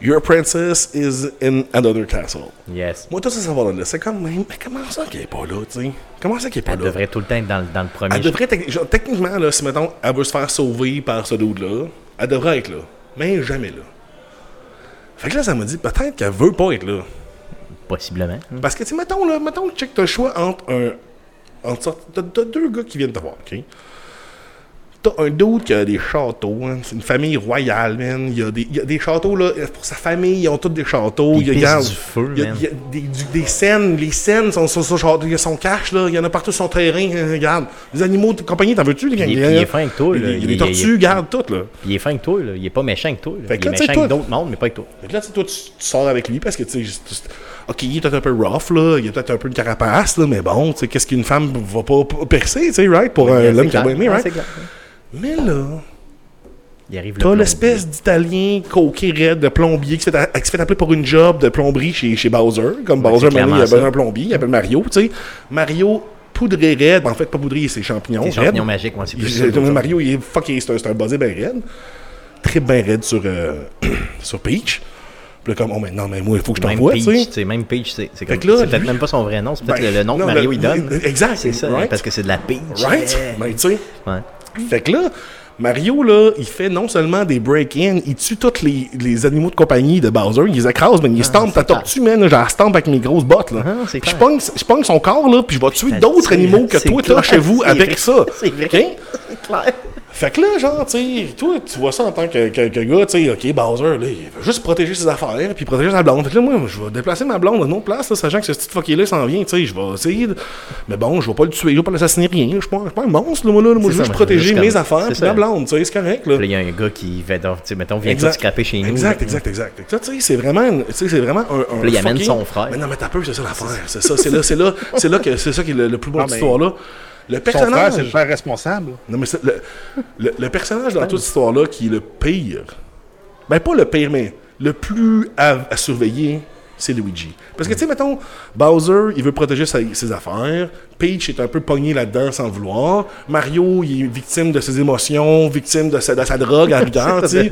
Your princess is in another castle. Yes. Moi, tout ça, ça va là. C'est comme, mais, mais comment ça qu'elle est pas là, tu sais? Comment ça qu'elle est pas Elle là? devrait tout le temps être dans, le- dans le premier. Elle devrait, genre, techniquement, là, si, mettons, elle veut se faire sauver par ce dude-là, elle devrait être là. Mais jamais là. Fait que là, ça m'a dit, peut-être qu'elle veut pas être là. Possiblement. Parce que, tu sais, mettons, là, mettons, check, t'as le choix entre un. Entre t'as deux gars qui viennent te voir, ok? T'as un dude qui a des châteaux, hein, c'est une famille royale, man. Il y, a des, il y a des châteaux, là, pour sa famille, ils ont tous des châteaux. Des il y a, du feu, il y a, man. il y a des, du- des scènes, les scènes sont sur son château, il y a son cache, là, il y en a partout sur son terrain, hein, regarde. Les animaux de compagnie, t'en veux-tu, les gars? Il est- fin avec toi, Il y a- là. il y a des est- tortues, regarde, tout, là. Il est fin avec toi, là. Il est pas méchant avec toi. là. Fait Il est méchant avec d'autres mondes, mais pas avec toi. Fait que là, toi, tu, tu sors avec lui parce que, tu sais, OK, il est peut-être un peu rough, là. Il a peut-être un peu de carapace, là, mais bon, tu sais, qu'est-ce qu'une femme va pas percer, tu sais, right? Pour un homme qui a aimé, right? Mais là, t'as l'espèce d'Italien coquet raide de plombier qui se, fait, qui se fait appeler pour une job de plomberie chez, chez Bowser. Comme Ouais, Bowser, maintenant, il a besoin d'un plombier, il appelle Mario, tu sais. Mario poudré raide, en fait, pas poudré, c'est champignon. C'est champignon magique, moi, c'est plus Il- ça. le- Mario, il est fucké, c'est un, buzzé bien raide. Très bien raide sur, euh, sur Peach. Puis là, comme, oh, mais non, mais moi, il faut que je t'envoie, tu Peach, sais. même Peach, c'est que peut-être même pas son vrai nom, c'est peut-être Ben, le, le nom que non, Mario le- il donne. Exact, C'est ça, right? parce que c'est de la Peach. Right? Yeah. Ben, tu sais. Ouais. Fait que là, Mario, là, il fait non seulement des break-in, il tue tous les, les animaux de compagnie de Bowser, il les écrase, man, il stampe ta Ah, c'est clair. tortue, man, genre, stampe avec mes grosses bottes, là. Ah, Puis je pogne, je pogne son corps, là, puis je vais tuer d'autres animaux que toi, t'as chez vous avec ça. c'est vrai. Fait que là, genre, tu toi, tu vois ça en tant que, que, que gars, tu sais, OK, Bowser, là, il veut juste protéger ses affaires, puis protéger sa blonde. Fait que là, moi, je vais déplacer ma blonde à une autre place, là, sachant que ce petit fucké-là s'en vient, tu sais, je vais essayer de... Mais bon, je vais pas le tuer, je vais pas l'assassiner, rien. Je suis pas, un monstre, là, moi, là. Moi, je veux juste protéger mes affaires, puis ma blonde, tu sais, c'est correct, là. Là, il y a un gars qui va, donc, tu sais, mettons, vient tout scraper chez nous. Exact, là. exact, exact. Là, tu sais, c'est vraiment, une- tu sais, c'est vraiment un, un là, il amène son frère. Mais non, mais t'as peur, c'est ça l'affaire. C'est ça, c'est là, c'est là, c'est là que c'est ça qui est le, plus beau de Ah, cette mais- histoire-là. Le Son frère, personnage. c'est le père responsable. Non, mais le, le, le personnage dans toute cette histoire-là qui est le pire. Ben, pas le pire, mais le plus à, à surveiller, c'est Luigi. Parce que, tu sais, mettons, Bowser, il veut protéger sa- ses affaires. Peach est un peu pogné là-dedans sans vouloir. Mario, il est victime de ses émotions, victime de sa, de sa drogue rigueur, sais.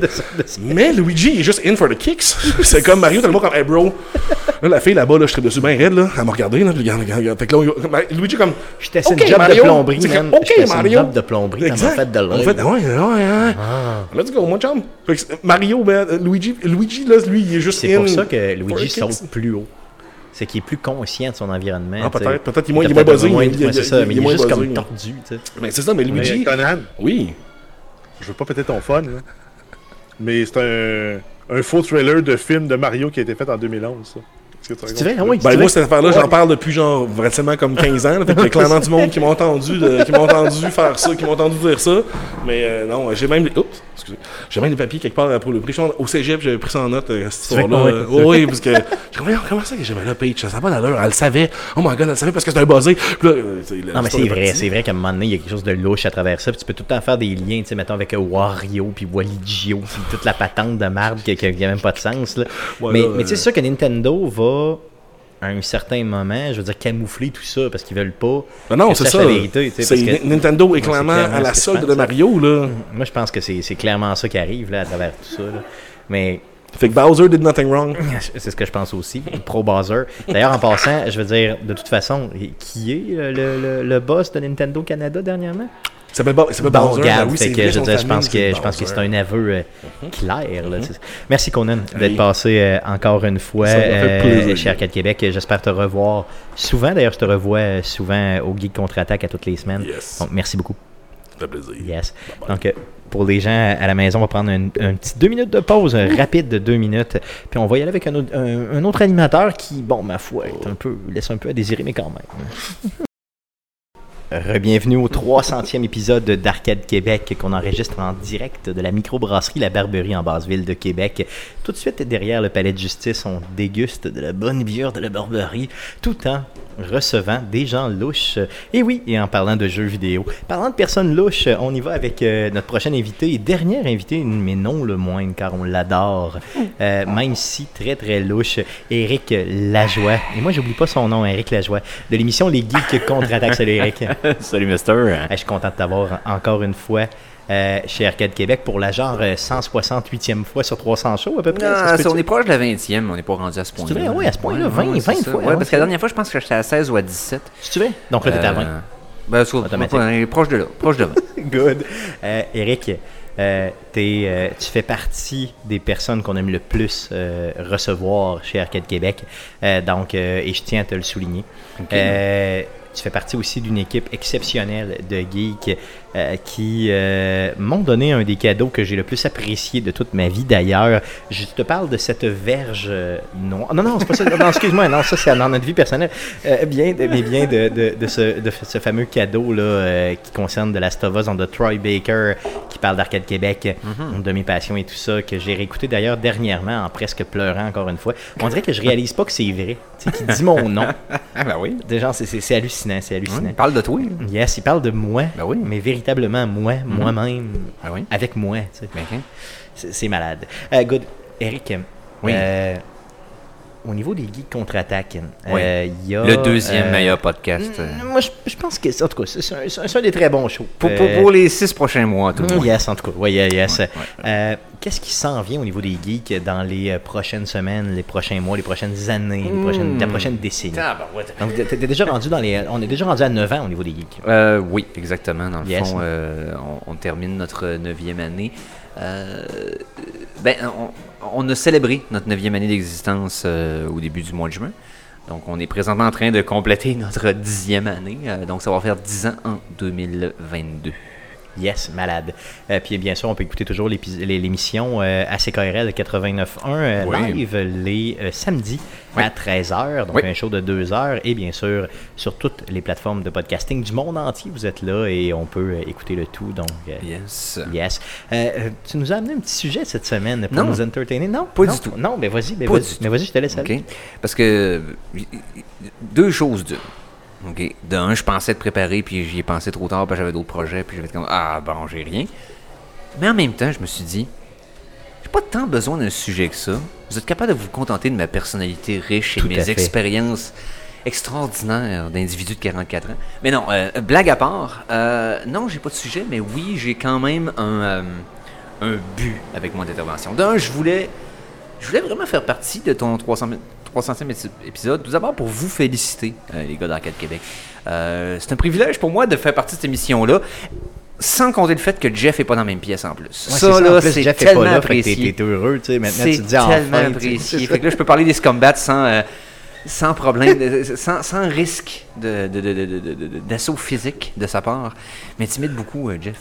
Mais Luigi, il est juste in for the kicks. c'est comme Mario, tellement comme, hey bro, Là, la fille là-bas, là, je serais dessus bien raide, là. Elle m'a regardé, là. regarde, regarde, regarde. Fait que là, Luigi, comme. J'étais sur Ok, une job Mario. de plomberie, man. Ok, sur une Mario. job de plomberie, Exact. fait de l'œil. fait, ouais, ouais, ouais. Let's go, mon chum. Mario, ben, euh, Luigi, Luigi, là, lui, il est juste C'est pour ça que Luigi saute plus haut. C'est qu'il est plus conscient de son environnement. Ah, peut-être. Peut-être qu'il est moins- Il il est moins buzzé. c'est il- ça, il mais il est moins juste comme tordu, tu sais. Mais c'est ça, mais Mais Luigi. Conan, Oui. je veux pas péter ton fun, là, mais c'est un, un faux trailer de film de Mario qui a été fait en 2011, ça. Que C'est vrai, oui. Ben, moi, cette affaire-là, j'en parle depuis genre vraiment comme 15 ans. Là, fait qu'il y a clairement du monde qui m'a entendu, de- qui m'a entendu faire ça, qui m'a entendu dire ça. Mais euh, non, j'ai même. Oups, excusez. J'ai même des papiers quelque part pour le prix. Au cégep, j'avais pris ça en note, euh, cette histoire-là. Oui, parce que. Dit, comment ça que j'avais là, Peach Ça n'a pas d'allure. Elle le savait. Oh my god, elle le savait parce que c'était un buzzé. Puis là, euh, Non, mais c'est est vrai, c'est vrai qu'à un moment donné, il y a quelque chose de louche à travers ça. Puis tu peux tout le temps faire des liens, tu sais, mettons avec euh, Wario, puis Waligio, puis toute la patente de marde qui qui- qui a même pas de sens. Là. Mais mais tu sais, c'est sûr que Nintendo va, à un certain moment, je veux dire, camoufler tout ça parce qu'ils veulent pas. Ben non, c'est ça. la vérité, parce que- Nintendo est clairement à la solde de Mario, là. Moi, je pense que c'est clairement ça qui arrive là, à travers tout ça. là. Mais Fait que Bowser did nothing wrong. c'est ce que je pense aussi. Pro Bowser. D'ailleurs, en passant, je veux dire, de toute façon, qui est le, le- le boss de Nintendo Canada dernièrement? Il s'appelle Bo- il s'appelle Bon, Bowser. regarde, oui, fait que je, dire, pense que je pense que Bowser. c'est un aveu euh, clair. là, c'est- Merci Conan d'être passé euh, encore une fois Ça euh, chez Arcade Québec. J'espère te revoir souvent. D'ailleurs, je te revois euh, souvent au Geek Contre-Attaque à toutes les semaines. Yes. Donc, merci beaucoup. Ça fait plaisir. Yes. Donc, pour les gens à la maison, on va prendre un, un petit deux minutes de pause, rapide de deux minutes. Puis on va y aller avec un autre, un- un autre animateur qui, bon, ma foi, est un peu, laisse un peu à désirer, mais quand même. Rebienvenue au 300e épisode d'Arcade Québec qu'on enregistre en direct de la microbrasserie La Barberie en Basse-Ville de Québec. Tout de suite derrière le palais de justice, on déguste de la bonne bière de la Barberie tout en recevant des gens louches. Et oui, et en parlant de jeux vidéo, parlant de personnes louches, on y va avec euh, notre prochain invité et dernier invité, mais non le moindre car on l'adore, Euh, même si très très louche, Eric Lajoie. Et moi, j'oublie pas son nom, Eric Lajoie, de l'émission Les Geeks contre-attaque. Salut Eric. Salut, Mister. Hey, je suis content de t'avoir encore une fois euh, chez Arcade Québec pour la genre euh, 168e fois sur 300 shows à peu près. Non, peut-tu? on est proche de la 20e, on n'est pas rendu à ce point-là. Ouais, à ce point-là, 20, ouais, c'est 20 ça. fois, parce que la dernière fois, je pense que j'étais à 16 ou à 17. Si tu veux. Donc là, t'es à 20. Euh, Ben, est proche de là, proche de 20. Good. Euh, Eric, euh, euh, tu fais partie des personnes qu'on aime le plus euh, recevoir chez Arcade Québec. Euh, donc, euh, et je tiens à te le souligner. Euh, tu fais partie aussi d'une équipe exceptionnelle de geeks euh, qui euh, m'ont donné un des cadeaux que j'ai le plus apprécié de toute ma vie d'ailleurs. Je te parle de cette verge euh, noire. Non, non, c'est pas ça. Non, excuse-moi, non, ça c'est dans notre vie personnelle. Euh, bien, de- mais bien de, de, de ce, de ce fameux cadeau là, qui concerne de Last of Us, de Troy Baker, qui parle d'Arcade Québec, Mhm. de mes passions et tout ça, que j'ai réécouté d'ailleurs dernièrement en presque pleurant encore une fois. On dirait que je réalise pas que c'est vrai. Tu sais, qui dit mon nom. Ah, ben oui. Déjà, c'est- hallucinant, c'est hallucinant. Parle de toi. Yes, il parle de moi, Ben oui. mais véritablement moi, moi-même, Ben oui? avec moi. tu sais. Ben, hein. C'est malade. Euh, good. Eric, Oui. euh, au niveau des geeks contre-attaque, Oui. euh, il y a. Le deuxième euh, meilleur podcast. euh, mm, Moi, je, je pense que, c'est- en tout cas, c'est un, des très bons shows. Pour, pour, Euh, pour les six prochains mois, tout le Mm, monde. Yes, en tout cas. Oui, yes. Ouais, Qu'est-ce qui s'en vient au niveau des geeks dans les prochaines semaines, les prochains mois, les prochaines années, les prochaines, la prochaine décennie? Donc, t'es déjà rendu dans les. On est déjà rendu à 9 ans au niveau des geeks. Oui, exactement. Dans le Yes. fond, on, on termine notre neuvième année. Ben, on, on a célébré notre neuvième année d'existence euh, au début du mois de juin. Donc, on est présentement en train de compléter notre dixième année. Euh, donc, ça va faire dix ans en 2022. Yes, malade. Euh, puis bien sûr, on peut écouter toujours l'émission euh, à CKRL 89.1 euh, Oui. live les euh, samedis Oui. à 13h, donc Oui. un show de 2 heures. Et bien sûr, sur toutes les plateformes de podcasting du monde entier, vous êtes là et on peut euh, écouter le tout. Donc, Yes. yes. Tu nous as amené un petit sujet cette semaine pour Non. nous entertainer, non? Pas Non? du tout. Non, mais vas-y, mais vas-y, mais vas-y, je te laisse aller. Parce que deux choses d'une. OK? D'un, je pensais te préparer, puis j'y ai pensé trop tard, puis j'avais d'autres projets, puis j'avais comme Ah bon, j'ai rien. Mais en même temps, je me suis dit, j'ai pas tant besoin d'un sujet que ça. Vous êtes capable de vous contenter de ma personnalité riche et de mes expériences extraordinaires d'individu de 44 ans. Mais non, euh, blague à part, euh, non, j'ai pas de sujet, mais oui, j'ai quand même un, euh, un but avec mon intervention. D'un, je voulais, je voulais vraiment faire partie de ton 300, 300e épi- épisode. Tout d'abord pour vous féliciter, euh, les gars d'Arcade Québec. Euh, c'est un privilège pour moi de faire partie de cette émission-là. Sans compter le fait que Jeff est pas dans la même pièce en plus. Ouais, ça, c'est là, c'est est tellement pas là, apprécié. t'es heureux, tu sais. Maintenant, tu te dis tellement enfin. apprécié. Fait que là, je peux parler des Scumbats sans, euh, sans problème, de- sans, sans risque de, de- de- d'assaut physique de sa part. M'intimide beaucoup, euh, Jeff.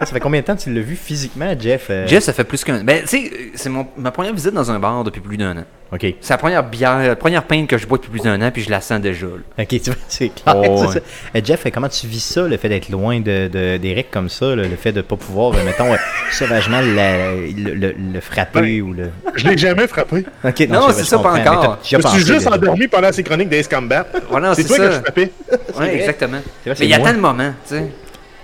Ça fait combien de temps que tu l'as vu physiquement, Jeff euh, Jeff, ça fait plus qu'un. Ben, tu sais, c'est mon- ma première visite dans un bar depuis plus d'un an. Ok. C'est la première bière, la première pinte que je bois depuis plus d'un an, puis je la sens déjà. là. Ok, tu vois, c'est clair. Oh. Euh, Jeff, comment tu vis ça, le fait d'être loin de, de- d'Eric comme ça, là, le fait de ne pas pouvoir, euh, mettons, euh, sauvagement la- le, le- le frapper Ben, ou le. Je l'ai jamais frappé. Ok, Non, c'est ça, pas mais encore. Je me suis juste endormi pendant ces chroniques d'Ace Combat. Voilà, C'est c'est toi ça. que je frappais. Ouais, exactement. Vrai, c'est Mais il attend moi. le moment, tu sais.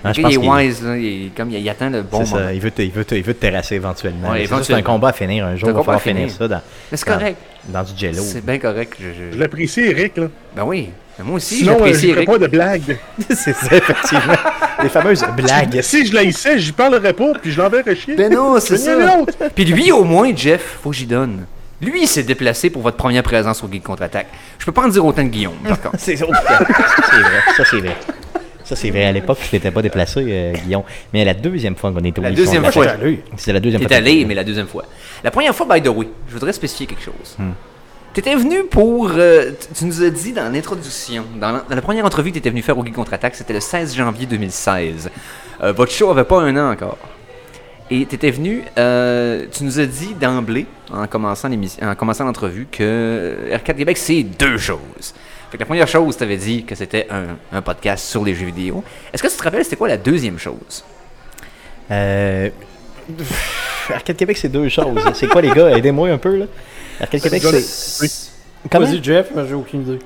Ah, je Le gars, il est pense qu'il- wise, là. Il, comme, il, il attend le bon C'est moment. ça, il veut, te, il, veut te, il veut te terrasser éventuellement. Ouais, C'est un combat à finir un jour. Il va falloir finir finir. ça dans, Mais c'est dans- correct. dans du jello. C'est bien correct. Je, je- Je l'apprécie, Eric. Là. Ben oui. Mais moi aussi, Sinon, euh, je j'apprécie ne ferais Eric. pas de blagues. c'est ça, effectivement. Les fameuses blagues. Si je l'haïssais, j'y parlerais pas, puis je l'enverrais chier. Ben non, c'est ça. l'autre. Puis lui, au moins, Jeff, faut que j'y donne. Lui, il s'est déplacé pour votre première présence au Geek Contre-Attaque. Je peux pas en dire autant de Guillaume, par contre. C'est ça, c'est vrai. Ça, c'est vrai. Ça, c'est vrai. À l'époque, je t'étais pas déplacé, euh, Guillaume. Mais la deuxième fois qu'on est au La deuxième fois. C'est la deuxième fois. T'es allé, mais la deuxième fois. La première fois, by the way, je voudrais spécifier quelque chose. Hmm. T'étais venu pour. euh, tu nous as dit dans l'introduction, dans la, dans la première entrevue que t'étais venu faire au Geek Contre-Attaque, c'était le 16 janvier 2016. Euh, votre show avait pas un an encore. Et t'étais venu, euh, tu nous as dit d'emblée, en commençant en commençant l'entrevue, que euh, R4 Québec, c'est deux choses. Fait que la première chose, t'avais dit que c'était un, un podcast sur les jeux vidéo. Est-ce que tu te rappelles, c'était quoi la deuxième chose? Euh... Arcade Québec, c'est deux choses. C'est quoi, les gars? Aidez-moi un peu, là. Arcade Québec, c'est. Vas-y, Jeff, mais j'ai aucune idée.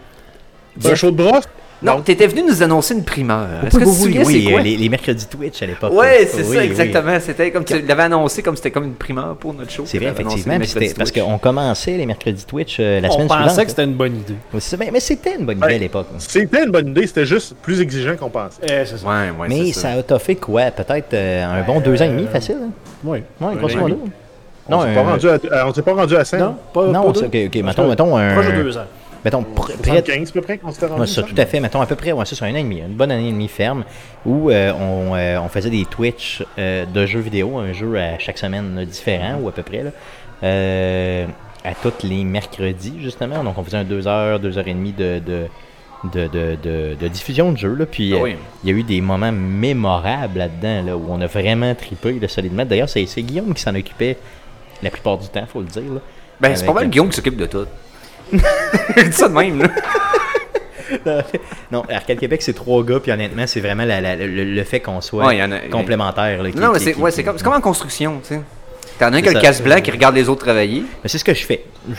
Un show de brosse? Non, t'étais venu nous annoncer une primeur. Est-ce que tu te oui, souviens, oui, c'est quoi? euh, les, les mercredis Twitch à l'époque. Ouais, c'est Oui, ça, oui. exactement. C'était comme tu l'avais annoncé, comme c'était comme une primeur pour notre show. C'est vrai, effectivement. Parce qu'on commençait les mercredis Twitch euh, la On semaine pensait suivante. que c'était une bonne idée. Oui, c'est- mais, mais c'était une bonne idée Ouais. à l'époque. C'était une bonne idée, c'était juste plus exigeant qu'on pensait. Eh, c'est ça. Ouais, ouais, Mais c'est ça a toffé quoi? Peut-être euh, un bon deux ans et demi facile. hein? Oui. An grosso modo. Non, on s'est pas rendu à, euh, on s'est pas rendu à 5. Non, pas, Non, ok, mettons un. Proche de deux ans. Mettons, pr- près, 15 à peu près qu'on s'était rendu. Ouais, ça, tout à fait. Mettons à peu près, ouais, ça, c'est un an et demi, une bonne année et demie ferme, où euh, on, euh, on faisait des Twitch euh, de jeux vidéo, un jeu à chaque semaine là, différent, ou à peu près, là, euh, à tous les mercredis, justement. Donc, on faisait un 2 heures, 2 heures et demie de, de, de, de, de- de diffusion de jeu. Là. Puis, Ah oui. il y a eu des moments mémorables là-dedans, là, où on a vraiment tripé là, solidement. D'ailleurs, c'est Guillaume qui s'en occupait la plupart du temps, faut le dire. Là. Ben, c'est pas mal Guillaume qui s'occupe de tout. Je dis ça de même, là. Non, Arcade Québec, c'est trois gars, puis honnêtement, c'est vraiment la- la- le, le fait qu'on soit Ouais, il y en a- complémentaires. là, qui- Non, mais c'est ouais, comme, en construction, tu sais. T'en as un qui a le ça. casse-blanc qui regarde les autres travailler. Mais c'est ce que je fais.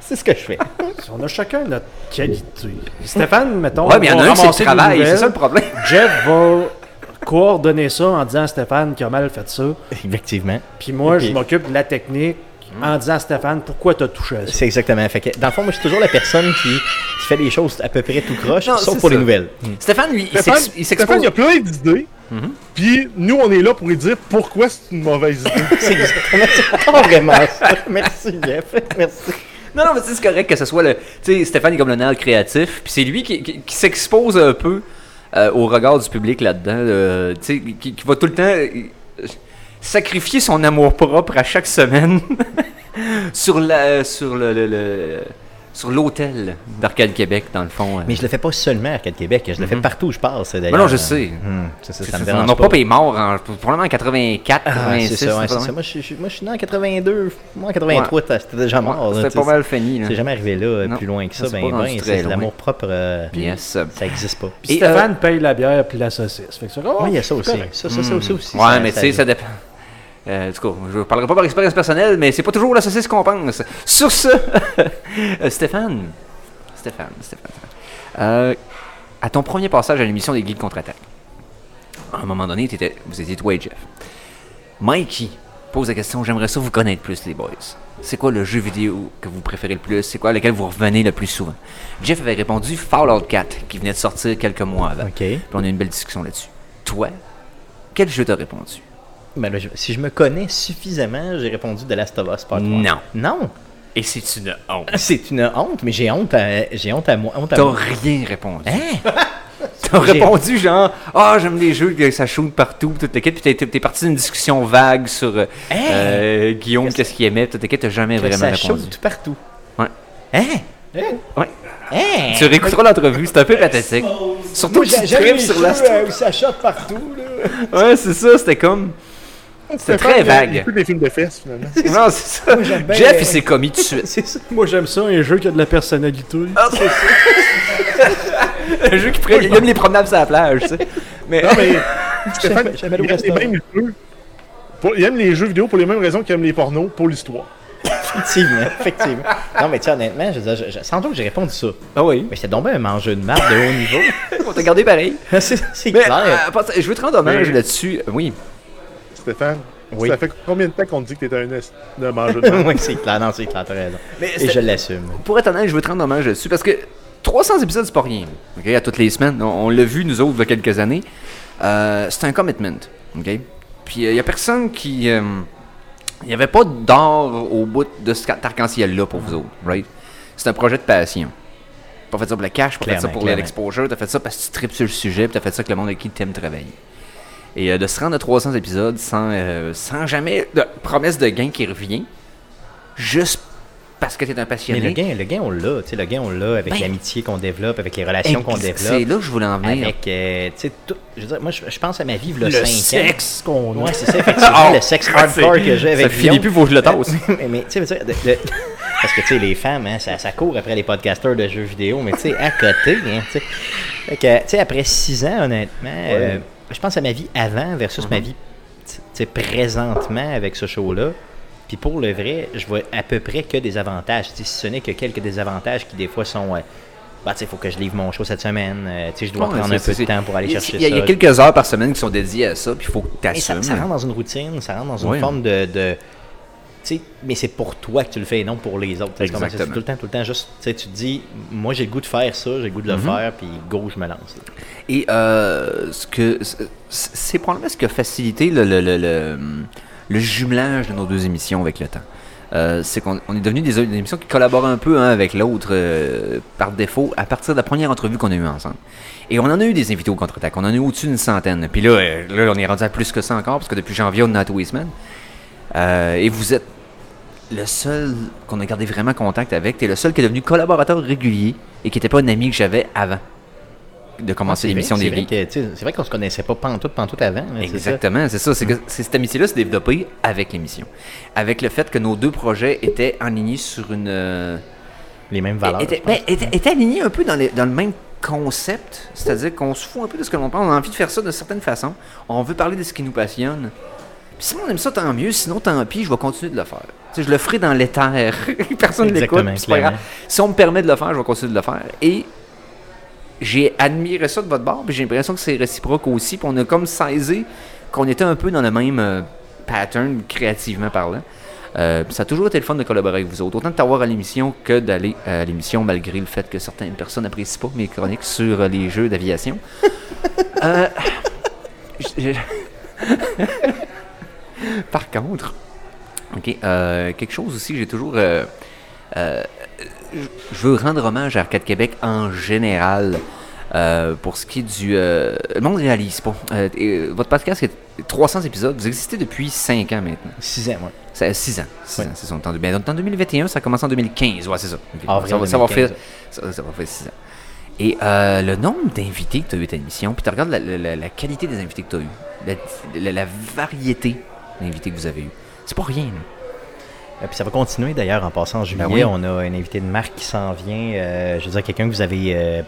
C'est ce que je fais. On a chacun notre qualité. Stéphane, mettons. Ouais, mais il y en a un qui c'est le ramasser des travail, c'est ça le problème. Jeff va coordonner ça en disant à Stéphane qui a mal fait ça. Effectivement. Puis moi, je m'occupe de la technique en disant à Stéphane pourquoi tu as touché à ça? C'est exactement. Fait que, dans le fond, moi, je suis toujours la personne qui, qui fait les choses à peu près tout croche, Non, sauf pour ça. les nouvelles. Stéphane, lui, il Stéphane, s'ex- il Stéphane, s'expose. il a plein d'idées. Mhm. Puis nous, on est là pour lui dire pourquoi c'est une mauvaise idée. C'est exactement vraiment ça. Merci, Jeff. Merci. Non, non, mais tu sais, c'est correct que ce soit le. Tu sais, Stéphane est comme le nerf créatif, puis c'est lui qui, qui- qui s'expose un peu euh, au regard du public là-dedans. euh, tu sais, qui, qui va tout le temps euh, sacrifier son amour propre à chaque semaine sur la, sur le, le- le- sur l'hôtel d'Arcade Québec, dans le fond. euh. Mais je le fais pas seulement à Arcade Québec, je le fais Mhm. partout où je passe, d'ailleurs. Mais non, je sais. Hum, ça, ça, C'est- ça me c'est- dérange Mon pas. est mort en, probablement en 84, Ah, 86. c'est ça, ouais, c'est c'est pas ça. loin. Moi, je, suis- moi, je suis né en 82. Moi, en 83, c'était déjà mort. Ouais, là, C'était pas mal fini. C'est jamais arrivé là, euh, Non. plus loin que ça. Ben, ben, c'est l'amour propre. euh, Yes. Ça existe pas. Puis Stéphane paye la bière puis la saucisse. Fait que c'est oh, Oui, il y a ça aussi. Ça, ça, ça, aussi, aussi. Ouais, mais tu sais, ça dépend. Euh, tout cas, je ne parlerai pas par expérience personnelle, mais c'est pas toujours la saucisse qu'on pense. Sur ce, euh, Stéphane, Stéphane, Stéphane, euh, à ton premier passage à l'émission des Guides contre-attaque, à un moment donné, t'étais- vous étiez toi et Jeff. Mikey pose la question j'aimerais ça vous connaître plus, les boys. C'est quoi le jeu vidéo que vous préférez le plus? C'est quoi lequel vous revenez le plus souvent? Jeff avait répondu Fallout 4, qui venait de sortir quelques mois avant. Ok. Puis on a eu une belle discussion là-dessus. Toi, quel jeu t'as répondu? Ben là, je- si je me connais suffisamment, j'ai répondu de Last of Us Part. Non. Non. Et c'est une honte. C'est une honte, mais j'ai honte à, j'ai honte à moi. Honte à T'as rien répondu. Hein? T'as répondu genre Ah, j'aime les jeux, que ça shoot partout, toute l'équipe. Puis t'es- parti d'une discussion vague sur euh, Hein? euh, Guillaume, qu'est-ce qu'il aimait, toute. T'as jamais Que vraiment ça répondu. shoot partout. Ouais. Hein? Ouais. Hein? Tu réécouteras l'entrevue, c'est un peu pathétique. Surtout que tu sur la euh, où ça shot partout, là. Ouais, c'est ça, c'était comme. C'était très Il vague. écoute des films de fesses, finalement. Non, c'est ça. bien Jeff, il s'est commis tout de suite. C'est ça. Moi, j'aime ça, un jeu qui a de la personnalité. Ah, c'est ça. Un jeu qui pourrait. Il aime les promenades sur la plage, tu sais. Mais. Non, mais Stéphane, il aime les jeux. Pour- il aime les jeux vidéo pour les mêmes raisons qu'il aime les pornos, pour l'histoire. Effectivement, effectivement. Non, mais tu sais, honnêtement, je veux dire, je- je- sans doute que j'ai répondu ça. Ah oui. Mais c'était donc bien un mangeur de marde de haut niveau. On t'a gardé pareil. c'est c'est clair. euh, je veux te rendre hommage Mais- là-dessus. Oui. Stéphane, Oui. ça fait combien de temps qu'on te dit que t'es un est de manger de oui, c'est clair. Non, c'est clair, t'as raison. Mais Et je l'assume. Pour être honnête, je veux te rendre hommage là-dessus parce que 300 épisodes, c'est pas rien. ok, À toutes les semaines. On, on l'a vu, nous autres, il y a quelques années. Euh, c'est un commitment. ok? Puis il y a personne qui. Il n'y avait pas d'or au bout de cet arc-en-ciel-là pour vous autres. Right? C'est un projet de passion. Pas fait ça pour le cash, pas fait ça pour l'exposure, t'as fait ça parce que tu tripes sur le sujet, puis t'as fait ça avec le monde avec qui t'aimes travailler. Et euh, de se rendre à 300 épisodes sans, euh, sans jamais de promesse de gain qui revient, juste parce que t'es un Mais passionné. le gain, le gain, on l'a. Tu sais, le gain, on l'a avec Ben, l'amitié qu'on développe, avec les relations qu'on Ex- C'est développe. là que je voulais en venir. Avec, euh, tu sais, tout. Je veux dire, moi, je, je pense à ma vie, le le 5 sexe qu'on ans. Ouais, c'est ça, effectivement. le sexe hardcore que j'ai avec Ça finit plus, faut que je le tasse. mais, mais, tu sais, parce que tu sais, les femmes, hein, ça, ça court après les podcasteurs de jeux vidéo, mais tu sais, à côté, hein, tu sais. Fait que, tu sais, après six ans, honnêtement, euh, je pense à ma vie avant versus Mhm. ma vie, tu sais, présentement avec ce show-là. Puis pour le vrai, je vois à peu près que des avantages. Si ce n'est que quelques désavantages qui, des fois, sont. euh, bah, il faut que je livre mon show cette semaine. euh, je dois Ouais, prendre un peu de temps pour aller chercher il y, a, ça. il y a quelques heures par semaine qui sont dédiées à ça, puis il faut que tu ça, assumes. ça rentre dans une routine, ça rentre dans une forme de. de mais c'est pour toi que tu le fais et non pour les autres. Comment Exactement. tout le temps, tout le temps, juste, tu te dis, moi j'ai le goût de faire ça, j'ai le goût de le Mhm. faire, puis go, je me lance. là. Et euh, ce que c'est- probablement ce qui a facilité le, le, le, le- le jumelage de nos deux émissions avec le temps. Euh, c'est qu'on on est devenu des, des émissions qui collaborent un peu un avec l'autre euh, par défaut à partir de la première entrevue qu'on a eue ensemble. Et on en a eu des invités au contre-attaque. On en a eu au-dessus d'une centaine. Puis là, là, on est rendu à plus que ça encore parce que depuis janvier, on a tous les semaines. Et vous êtes le seul qu'on a gardé vraiment contact avec. T'es le seul qui est devenu collaborateur régulier et qui n'était pas un ami que j'avais avant de commencer C'est l'émission des c'est vrai qu'on se connaissait pas pantoute, pantoute avant. ça. Exactement, c'est ça. C'est que cette amitié-là s'est développée avec l'émission. Avec le fait que nos deux projets étaient alignés sur une. euh, Les mêmes valeurs. étaient, ben, étaient- étaient alignés un peu dans, les- dans le même concept. C'est-à-dire qu'on se fout un peu de ce que l'on pense. On a envie de faire ça d'une certaine façon. On veut parler de ce qui nous passionne. Si on aime ça, tant mieux. Sinon, tant pis, je vais continuer de le faire. Je le ferai dans l'éther. Personne ne l'écoute. Si on me permet de le faire, je vais continuer de le faire. Et j'ai admiré ça de votre part, puis j'ai l'impression que c'est réciproque aussi. Puis on a comme saisi qu'on était un peu dans le même euh, pattern, créativement parlant. Euh, ça a toujours été le fun de collaborer avec vous autres. Autant de t'avoir à l'émission que d'aller à l'émission, malgré le fait que certaines personnes n'apprécient pas mes chroniques sur euh, les jeux d'aviation. Euh, Par contre, ok, euh, quelque chose aussi, j'ai toujours. euh, euh, je veux rendre hommage à Arcade Québec en général. euh, pour ce qui est du. euh, le monde réalise pas. Euh, et, euh, votre podcast est 300 épisodes. Vous existez depuis 5 ans maintenant. Six ans, ouais. C'est 6 ans. 6 Ouais. ans, c'est son temps. de- Ben, en 2021, ça a commencé en 2015. Ouais, c'est ça. Ok. Avril ça, va, ça va 2015, faire, ça, ça va faire 6 ans. Et euh, le nombre d'invités que tu as eu à ta émission, puis tu regardes la, la- la- qualité des invités que tu as eu, la- la variété d'invités que vous avez eu. C'est pas rien. là. Euh, Puis ça va continuer d'ailleurs en passant en juillet. Ben oui. On a un invité de marque qui s'en vient. euh, je veux dire, quelqu'un que vous avez, euh,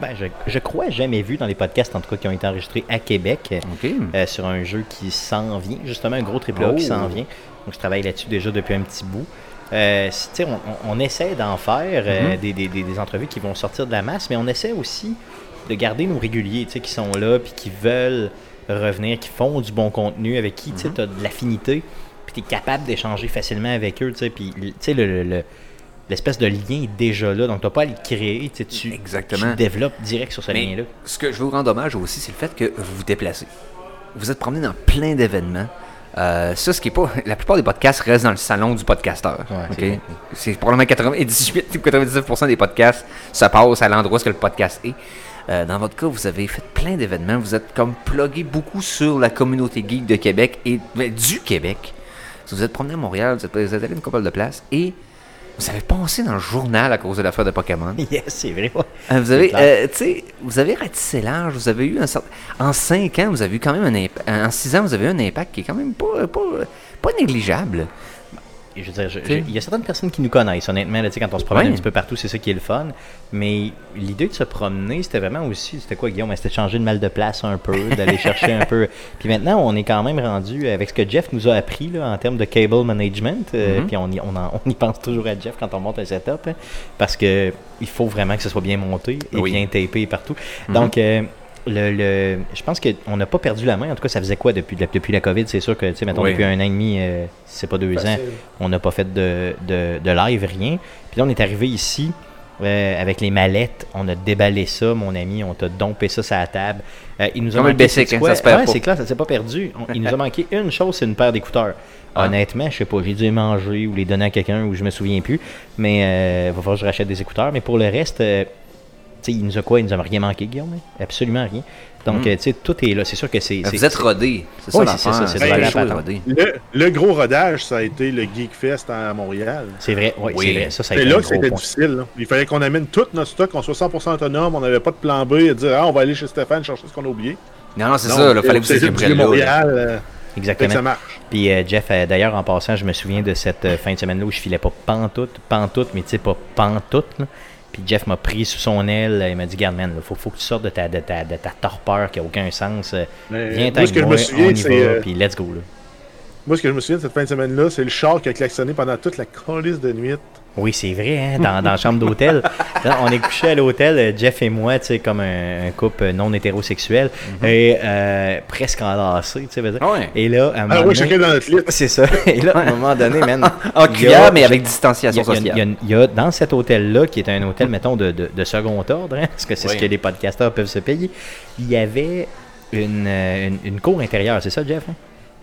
ben, je, je crois, jamais vu dans les podcasts, en tout cas, qui ont été enregistrés à Québec. OK. euh, sur un jeu qui s'en vient, justement un gros triple A qui Oh. s'en vient. Donc je travaille là-dessus déjà depuis un petit bout. Euh, on, on- essaie d'en faire euh, Mhm. des, des- des- des entrevues qui vont sortir de la masse, mais on essaie aussi de garder nos réguliers, qui sont là, puis qui veulent revenir, qui font du bon contenu, avec qui, tu Mhm. as de l'affinité, puis tu es capable d'échanger facilement avec eux, puis, le- le- le- l'espèce de lien est déjà là, donc tu pas à le créer, tu tu, Exactement. tu développes direct sur ce lien-là. ce que je veux vous rendre hommage aussi, c'est le fait que vous vous déplacez. Vous êtes promené dans plein d'événements. Euh, ça, ce qui est pas. La plupart des podcasts restent dans le salon du podcasteur. Ouais, c'est probablement 98 ou 99% des podcasts se passent à l'endroit où le podcast est. Euh, dans votre cas, vous avez fait plein d'événements. Vous êtes comme plugué beaucoup sur la communauté geek de Québec et ben, du Québec. Vous êtes promené à Montréal, vous êtes, vous êtes allé une couple de places et vous avez passé dans le journal à cause de l'affaire de Pokémon. Yes, c'est vrai. ouais. Euh, vous avez, euh, vous avez ratissé large, vous avez eu un certain... En 5 ans, vous avez eu quand même un impact... En 6 ans, vous avez eu un impact qui est quand même pas, pas, pas négligeable. Je veux dire, il y a certaines personnes qui nous connaissent, honnêtement. là, quand on se promène un petit peu partout, c'est ça qui est le fun. Mais l'idée de se promener, c'était vraiment aussi, c'était quoi, Guillaume? C'était de changer de mal de place un peu, d'aller chercher un peu. Puis maintenant, on est quand même rendu avec ce que Jeff nous a appris là, en termes de cable management. euh, Mhm. Puis on y, on, en- on y pense toujours à Jeff quand on monte un setup. hein, parce que il faut vraiment que ce soit bien monté et Oui. bien tapé partout. Mhm. Donc, euh, le, le- je pense qu'on n'a pas perdu la main. En tout cas, ça faisait quoi depuis, depuis la COVID? C'est sûr que, tu sais, mettons, Oui. depuis un an et demi, euh, si c'est pas deux ans, on n'a pas fait de, de, de live, rien. Puis là, on est arrivé ici euh, avec les mallettes. On a déballé ça, mon ami. On t'a dompé ça sur la table. Euh, il nous a le manqué, basic, sais-tu hein, quoi? ça se perd Ouais, pas. c'est clair, ça s'est pas perdu. On- il nous a manqué une chose, c'est une paire d'écouteurs. Ah. Honnêtement, je sais pas, j'ai dû les manger ou les donner à quelqu'un ou je me souviens plus. Mais euh, va falloir que je rachète des écouteurs. Mais pour le reste, tu sais, il nous a quoi? Il nous a rien manqué, Guillaume hein? Absolument rien. Donc, Mm. euh, tu sais, tout est là. C'est sûr que c'est. Vous êtes rodé. C'est ça Oui, c'est ça, c'est. Le, le gros rodage, ça a été le Geekfest à Montréal. C'est vrai, ouais, Oui. c'est vrai. Ça, ça a C'est été là c'était difficile. là. Il fallait qu'on amène tout notre stock, qu'on soit 100% autonome, on n'avait pas de plan B et dire ah, on va aller chez Stéphane chercher ce qu'on a oublié. Non, non, c'est ça. Il fallait que vous étiez. Montréal, euh, Exactement. ça marche. Puis euh, Jeff, euh, d'ailleurs, en passant, je me souviens de cette euh, fin de semaine-là où je filais pas pantoute, pantoute, mais tu sais, pas pantoute. là. Puis Jeff m'a pris sous son aile, euh, il m'a dit, garde, man, il faut, faut que tu sortes de ta, de ta, de ta torpeur qui a aucun sens. euh, Mais Viens souviens, on y va, euh, puis let's go. Là. Moi, ce que je me souviens de cette fin de semaine-là, c'est le char qui a klaxonné pendant toute la colisse de nuit. Oui, c'est vrai, hein, dans, dans la chambre d'hôtel. On est couché à l'hôtel, euh, Jeff et moi, tu sais, comme un, un couple non hétérosexuel, et euh, presque enlacés, tu sais, veux dire. Ah ouais. Et là, à un Ah moment oui, donné- dans notre lit. C'est ça. Et là, à un moment donné, man. En cuillère, mais avec distanciation a, il y a- sociale. il y a- il y a dans cet hôtel-là, qui est un hôtel, mettons, de, de, de second ordre, hein, parce que c'est ce que les podcasteurs peuvent se payer, il y avait une, euh, une, une cour intérieure, c'est ça, Jeff? hein?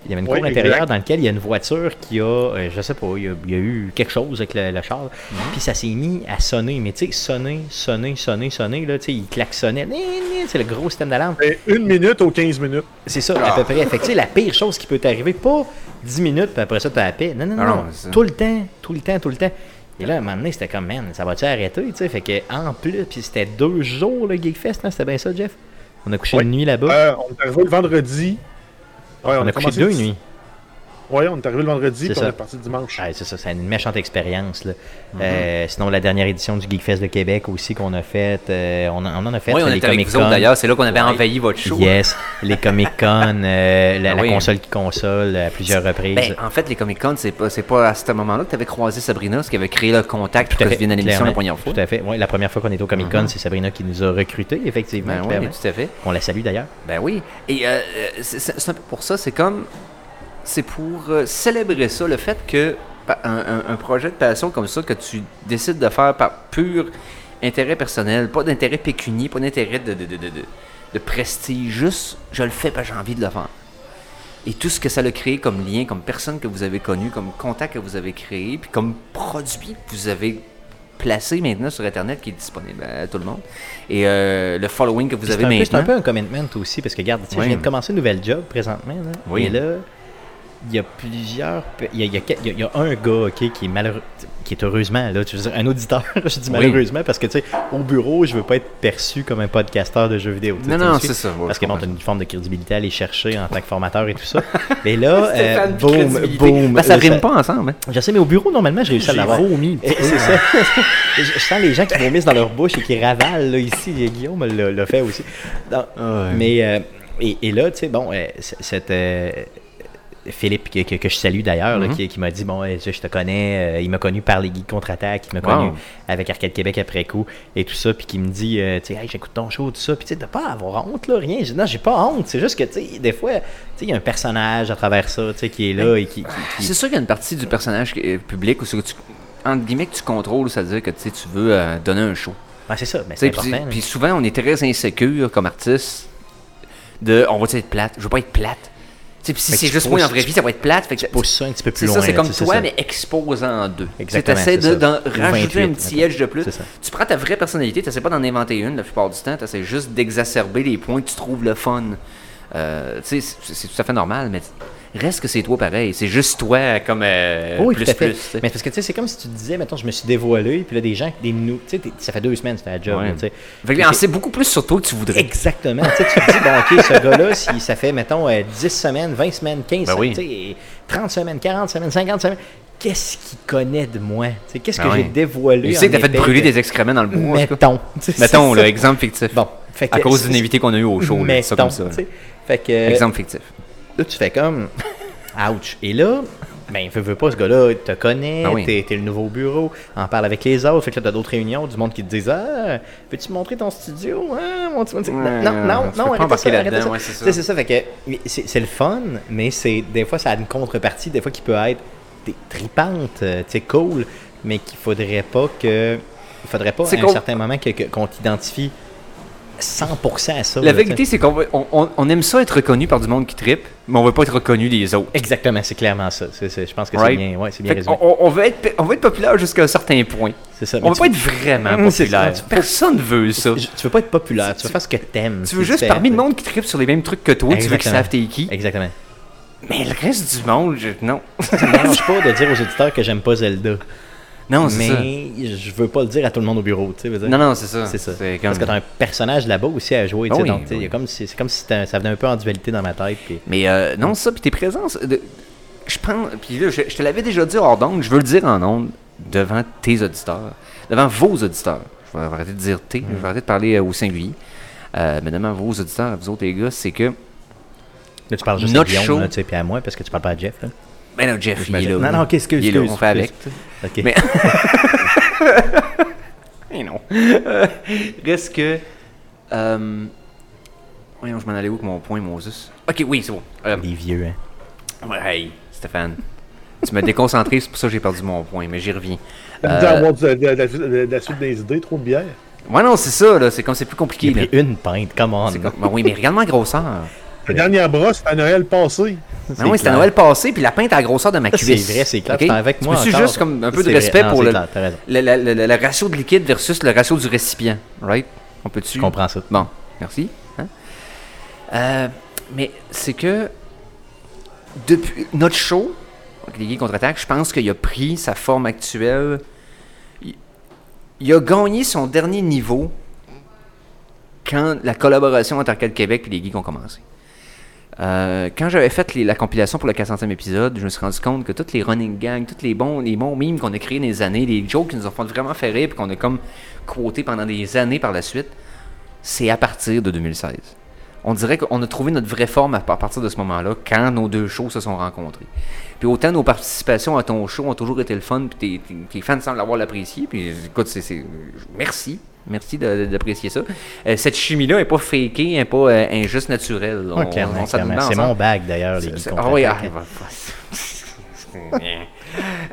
Il y avait une Oui, cour intérieure exact. dans laquelle il y a une voiture qui a, euh, je sais pas, il y a, il y a eu quelque chose avec le, le char, Mhm. puis ça s'est mis à sonner, mais tu sais, sonner, sonner, sonner, sonner, là, tu sais, il klaxonnait, c'est le gros système d'alarme. Et une minute aux 15 minutes. C'est ça, à peu près. Fait que, tu sais, la pire chose qui peut t'arriver, pas 10 minutes, puis après ça, t'as la paix. Non, non, non. Ah non, non. tout le temps, tout le temps, tout le temps. Et là, à un moment donné, c'était comme, man, ça va-tu arrêter, tu sais? Fait que, en plus, puis c'était deux jours, le Geekfest, hein, c'était bien ça, Jeff? On a couché Oui. une nuit là-bas. Euh, on est arrivé le vendredi. Ouais, on, a couché deux le- nuits. Ouais, on est arrivé le vendredi, C'est puis on ça. est parti dimanche. Ouais, c'est ça, c'est une méchante expérience. Là. Mhm. Euh, sinon, la dernière édition du Geekfest de Québec aussi qu'on a faite, euh, on, en- on en a fait Oui, on les était Comic-Con. autres d'ailleurs. C'est là qu'on avait Ouais. envahi votre show. Yes, les Comic-Con, euh, la, Ah la oui. console qui console à plusieurs reprises. Ben, en fait, les Comic Con, c'est pas, c'est pas à ce moment-là que tu avais croisé Sabrina, ce qui avait créé le contact pour Tout à que fait, tu viennes à l'émission la première fois. Tout à fait. Ouais, la première fois qu'on est au Comic Con, Mhm. c'est Sabrina qui nous a recrutés, effectivement. Ben oui, tout à fait. On la salue d'ailleurs. Ben oui. Et c'est c'est- c'est un peu pour ça, c'est comme. C'est pour euh, célébrer ça, le fait que un, un- un projet de passion comme ça, que tu décides de faire par pur intérêt personnel, pas d'intérêt pécunier, pas d'intérêt de, de, de, de, prestige, juste je le fais parce que j'ai envie de le faire. Et tout ce que ça a créé comme lien, comme personne que vous avez connu, comme contact que vous avez créé, puis comme produit que vous avez placé maintenant sur Internet qui est disponible à tout le monde. Et euh, le following que vous Puis avez un, peu- c'est un maintenant. peu un commitment aussi, parce que regarde, Oui. je viens de commencer une nouvelle job présentement. Là, Oui. Et là, il y a plusieurs. Il y a, il y a il y un gars ok, qui est malheureux. qui est heureusement, là, tu veux dire, un auditeur, je dis Oui. malheureusement, parce que tu sais, au bureau, je veux pas être perçu comme un podcasteur de jeux vidéo. tu Non, tu non, c'est ça. ouais, Parce que bon, comprends. t'as une forme de crédibilité à aller chercher en tant que formateur et tout ça. Mais là, euh, boum, boum. Ben, ça rime pas ensemble. hein. Je sais, mais au bureau, normalement, j'ai réussi à l'avoir. C'est ça. je, je sens les gens qui vomissent dans leur bouche et qui ravalent là, ici. Guillaume l'a fait aussi. Non, Mais euh, et, et là, tu sais, bon, euh, cette euh, Philippe que, que- que je salue d'ailleurs, Mhm. qui, qui m'a dit bon, euh, je te connais, euh, il m'a connu par les guides contre-attaque, il m'a Wow. connu avec Arcade Québec après coup et tout ça, puis qui me dit, euh, tu sais, hey, j'écoute ton show, tout ça, puis tu sais, de pas avoir honte là, rien. Je non, j'ai pas honte, c'est juste que tu sais, des fois, tu sais, il y a un personnage à travers ça, tu sais, qui est là et qui, qui- qui- C'est sûr qu'il y a une partie du personnage public où c'est que tu, entre guillemets, que tu contrôles, c'est-à-dire que tu sais, tu veux euh, donner un show. C'est ça, mais c'est Puis important. là. puis souvent, on est très insécure comme artiste de on va être plate? Je veux pas être plate. Si c'est tu juste moi en vraie vie, ça va être plate. Fait que ça un petit peu plus c'est loin. ça, c'est comme tu toi, ça. mais expose en deux. Tu Exactement, essaies c'est de, ça. d'en Ou rajouter un 28, petit edge de plus. C'est. Tu prends ta vraie personnalité, tu essaies pas d'en inventer une la plupart du temps, tu essaies juste d'exacerber les points que tu trouves le fun. Euh, tu sais, c'est, c'est tout à fait normal, mais reste que c'est toi pareil. C'est juste toi comme euh, Oui, plus tout à fait. plus. tu. Mais parce que tu sais, c'est comme si tu disais, mettons, je me suis dévoilé, puis là, des gens, des nous, tu sais, ça fait deux semaines, c'était la job, Ouais. là, tu. Fait que c'est- beaucoup plus sur toi que tu voudrais. Exactement. tu sais, tu te dis, bon, OK, ce gars-là, si ça fait, mettons, euh, 10 semaines, 20 semaines, 15 Ben semaines, tu sais, 30 semaines, 40 semaines, 50 semaines, qu'est-ce qu'il connaît de moi? Tu Qu'est-ce Ben que oui. j'ai dévoilé? Tu sais que t'as fait brûler de- des excréments dans le bois. Mettons. Tu Mettons, là, exemple fictif. Bon. Fait que à cause d'une invitée qu'on a eu au show, là, ça comme ça. tu. Fait que, Exemple fictif. Là, tu fais comme, ouch. Et là, ben, veux, veux pas, ce gars-là, il te connaît, Ben oui. t'es, t'es le nouveau bureau, en parle avec les autres, fait que là, t'as d'autres réunions, du monde qui te disent, ah, veux-tu montrer ton studio? Mon petit- non, Ouais, non, non, non, arrête ça, arrête ça. ouais, c'est ça. C'est ça, fait que c'est, c'est le fun, mais c'est, des fois, ça a une contrepartie, des fois, qui peut être des tripantes, euh, tu cool, mais qu'il faudrait pas que, il faudrait pas, à un certain moment, que- que- qu'on t'identifie 100% à ça. La vérité, c'est qu'on on, aime ça être reconnu par du monde qui trippe, mais on veut pas être reconnu des autres. Exactement, c'est clairement ça. Je pense que Right? c'est bien, ouais, résumé. on, on veut être, on veut être populaire jusqu'à un certain point. C'est ça. On veut pas être vraiment Hum, c'est ça. populaire. Personne veut ça. tu, tu veux pas être populaire, tu veux faire ce que t'aimes. Tu veux juste parmi le monde qui trippe sur les mêmes trucs que toi, tu veux qu'ils savent t'es qui. Exactement. Mais le reste du monde, je- non. Ça me dérange pas de dire aux auditeurs que j'aime pas Zelda. Non, c'est ça. mais je veux pas le dire à tout le monde au bureau, tu sais. veux dire. Non, non, c'est ça. C'est ça. comme- Parce que t'as un personnage là-bas aussi à jouer, tu sais. Ah oui, donc, tu sais, il y a oui. comme si- c'est comme si t'as- ça venait un peu en dualité dans ma tête. puis- Mais euh, non, ça, puis tes présences. de- je pense. Puis là, je, je te l'avais déjà dit hors d'onde, je veux le dire en onde, devant tes auditeurs, devant vos auditeurs. Je vais arrêter de dire tes, Mm. je vais arrêter de parler euh, au singulier. Euh, mais devant vos auditeurs, vous autres les gars, c'est que. Là, tu parles juste Notre à Guillaume, show- là, tu sais, puis à moi, parce que tu parles pas à Jeff. Là. Ben là, Jeff, il est là. Non, non, ok, excuse, Il est là, on fait avec. Ok. Mais- Mais non. Reste que. Euh, voyons, je m'en allais où avec mon point, Moses? Ok, oui, c'est bon. Euh, Les vieux, hein. ouais, hey, Stéphane. tu m'as déconcentré, c'est pour ça que j'ai perdu mon point, mais j'y reviens. Tu Euh, de, la suite des idées, trop de bière. Ouais, non, c'est ça, là. C'est comme c'est plus compliqué. Il a Là. pris une pinte, come on. Comme- Ben oui, mais regarde ma grosseur. La dernière brosse, c'était à Noël passé. Ben oui, c'était à. Noël passé, puis la pinte à la grosseur de ma C'est cuisse. vrai, c'est clair. Ok? T'es avec moi encore. juste comme un peu de C'est respect Non, pour c'est le, clair, t'as raison. le, le- le- le ratio de liquide versus le ratio du récipient. Right? On peut-tu? Je comprends ça. Bon, merci. Hein? Euh, mais c'est que depuis notre show, les Geeks contre-attaque, je pense qu'il a pris sa forme actuelle. Il, il a gagné son dernier niveau quand la collaboration entre Arcade Québec et les Geeks ont commencé. Euh, quand j'avais fait la compilation pour le 400e épisode, je me suis rendu compte que toutes les running gangs, tous les bons, les bons memes qu'on a créés les années, les jokes qui nous ont fait vraiment faire rire, puis qu'on a comme quoté pendant des années par la suite, c'est à partir de 2016. On dirait qu'on a trouvé notre vraie forme à partir de ce moment-là, quand nos deux shows se sont rencontrés. Puis autant nos participations à ton show ont toujours été le fun, puis tes, tes- fans semblent l'avoir apprécié. Puis écoute, c'est- merci. Merci d'apprécier ça. Euh, cette chimie-là n'est pas fakée, n'est pas euh, injuste naturelle. Clairement. C'est mon bag d'ailleurs, les ah oui, ah,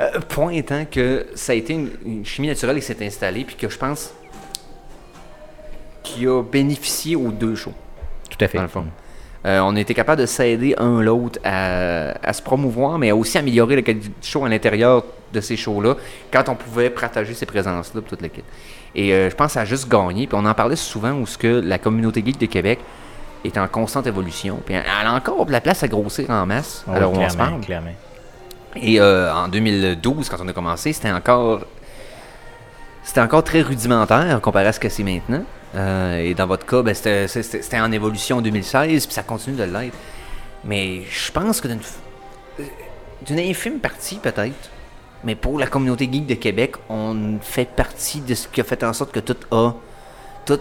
Euh, point étant que ça a été une, une chimie naturelle qui s'est installée, puis que je pense qui a bénéficié aux deux shows. Tout à fait. dans le fond. Euh, on a été capable de s'aider un l'autre à, à se promouvoir, mais à aussi améliorer la qualité du show à l'intérieur de ces shows-là, quand on pouvait partager ces présences-là pour toute l'équipe. Et euh, je pense que ça a juste gagné. Puis on en parlait souvent où ce que la communauté geek de Québec est en constante évolution. Puis elle a encore de la place à grossir en masse, Ouais, alors on se parle. clairement. Et euh, en 2012, quand on a commencé, c'était encore c'était encore très rudimentaire comparé à ce que c'est maintenant. Euh, et dans votre cas, ben, c'était en évolution en 2016, puis ça continue de l'être. Mais je pense que d'une infime partie, peut-être, mais pour la communauté geek de Québec, on fait partie de ce qui a fait en sorte que tout a, tout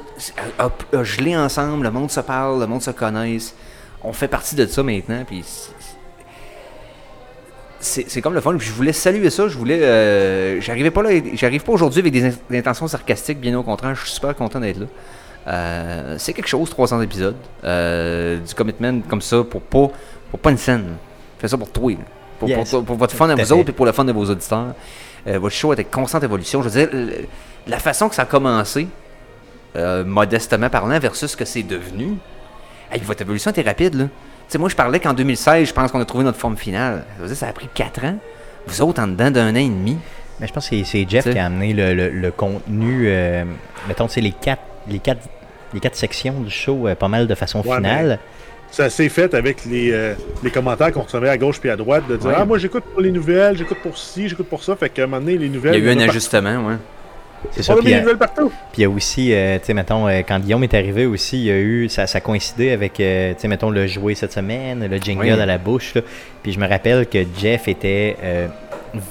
a, gelé ensemble, le monde se parle, le monde se connaisse. On fait partie de ça maintenant, puis c'est- comme le fun. Je voulais saluer ça. Je voulais. euh, pas là. J'arrive pas aujourd'hui avec des, in- des intentions sarcastiques. Bien au contraire, je suis super content d'être là. Euh, c'est quelque chose, 300 épisodes. euh, du commitment comme ça pour pas, pour pas une scène. Fais ça pour toi. Pour, Yes. pour toi- pour votre fun à vous autres et pour le fun de vos auditeurs. Euh, votre show en constante évolution. Je veux dire, le- la façon que ça a commencé, euh, modestement parlant, versus ce que c'est devenu. Hey, votre évolution était rapide, là. sais, moi, je parlais qu'en 2016, je pense qu'on a trouvé notre forme finale. Ça veut dire, ça a pris 4 ans. Vous autres, en dedans d'un an et demi. Mais je pense que c'est- Jeff T'sais. qui a amené le, le- le contenu, euh, mettons, c'est les quatre, les, quatre, les quatre sections du show pas mal de façon Ouais, finale. Ça s'est fait avec les, euh, les commentaires qu'on recevait à gauche puis à droite de dire Ouais. Ah, moi j'écoute pour les nouvelles, j'écoute pour ci, j'écoute pour ça. Fait qu'à un moment donné, les Il nouvelles. y a eu un ajustement, ouais. C'est ça. a Puis, euh, nouvelles partout. Puis il y a aussi, euh, tu sais, mettons, euh, quand Guillaume est arrivé aussi, il y a eu, ça, ça coïncidait avec, euh, tu sais, mettons, le jouet cette semaine, le jingle Oui. à la bouche. là. Puis je me rappelle que Jeff était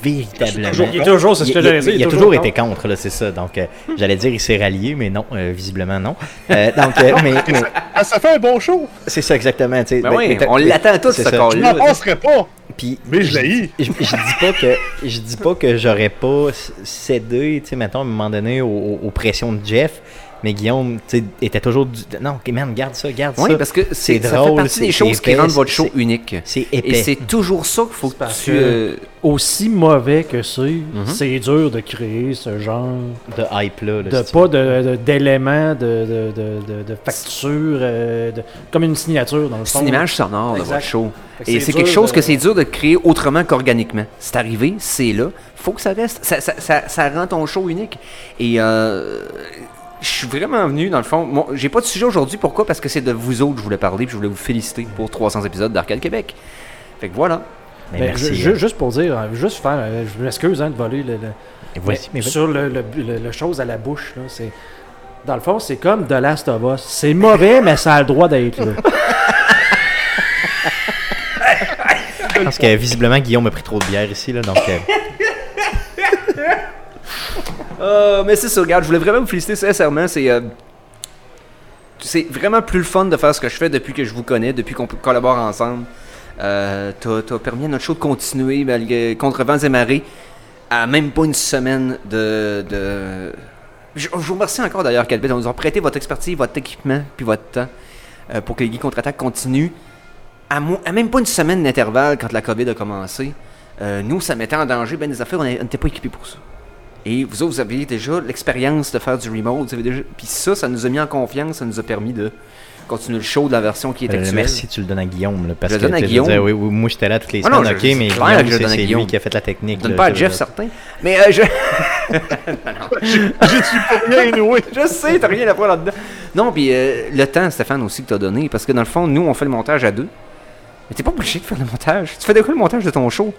véritablement. Il est toujours, c'est ce Il- que il- j'allais dire. Il, a toujours été contre, là, c'est ça. Donc, euh, j'allais dire, il s'est rallié, mais non, euh, visiblement non. Euh, donc, euh, mais, mais Ah, ça fait un bon show. c'est ça exactement. Ben Ben, oui, on l'attend tous, c'est ce ça. corps Je là n'en penserais pas. Puis, Mais je l'ai je, je dis pas que je dis pas que j'aurais pas cédé, tu sais, mettons à un moment donné aux pressions de Jeff, mais Guillaume, tu sais, était toujours du... non, man, garde ça, garde Oui, ça. parce que c'est c'est ça drôle, fait partie des choses qui rendent votre show unique. C'est Et épais. c'est toujours ça qu'il faut que parce tu... que- euh, Aussi mauvais que c'est, Mhm. c'est dur de créer ce genre de hype là, là, de si pas de- de- d'éléments de, de, de, de, de facture, euh, de- comme une signature dans le fond. C'est une image sonore de Exact. votre show. Fait Et c'est quelque chose de- que c'est dur de créer autrement qu'organiquement. C'est arrivé, c'est là, faut que ça reste. Ça, ça, ça, ça rend ton show unique. Et euh, je suis vraiment venu, dans le fond. Moi, j'ai pas de sujet aujourd'hui. Pourquoi? Parce que c'est de vous autres que je voulais parler, puis je voulais vous féliciter pour 300 épisodes d'Arcade Québec. Fait que voilà. Mais Ben, merci. euh, juste pour dire, euh, juste faire, euh, je m'excuse hein, de voler le, mais sur le, le, le- le chose à la bouche, là, c'est dans le fond, c'est comme The Last of Us. C'est mauvais, mais ça a le droit d'être là. Pense que visiblement Guillaume a pris trop de bière ici là, donc euh, Euh, mais c'est ça, regarde, je voulais vraiment vous féliciter sincèrement. C'est euh, c'est vraiment plus le fun de faire ce que je fais depuis que je vous connais, depuis qu'on collabore ensemble. Euh, T'as permis à notre show de continuer malgré contre vents et marées à même pas une semaine de. Je, vous remercie encore d'ailleurs, Calvet, de nous avoir prêté votre expertise, votre équipement, puis votre temps euh, pour que les Geeks contre-attaque continuent. À, même pas une semaine d'intervalle quand la COVID a commencé, nous, ça mettait en danger ben des affaires, on n'était pas équipés pour ça. Et vous autres, vous aviez déjà l'expérience de faire du remote. Vous avez déjà... Puis ça, ça nous a mis en confiance, ça nous a permis de continuer le show de la version qui est euh, actuelle. merci, tu le donnes à Guillaume là, parce Je le que donne à Guillaume. dire, oui, oui, moi j'étais là toutes les Ah non, semaines, je- ok, mais clair Guillaume, que je le c'est donne à c'est Guillaume. lui qui a fait la technique. Je donne là, pas à Jeff, je- certain. Mais euh, je... Je suis pour rien anyway. je sais, t'as rien à voir là-dedans. Non, puis euh, le temps, Stéphane, aussi, que t'as donné. Parce que dans le fond, nous, on fait le montage à deux. Mais t'es pas obligé de faire le montage. Tu fais de quoi le montage de ton show?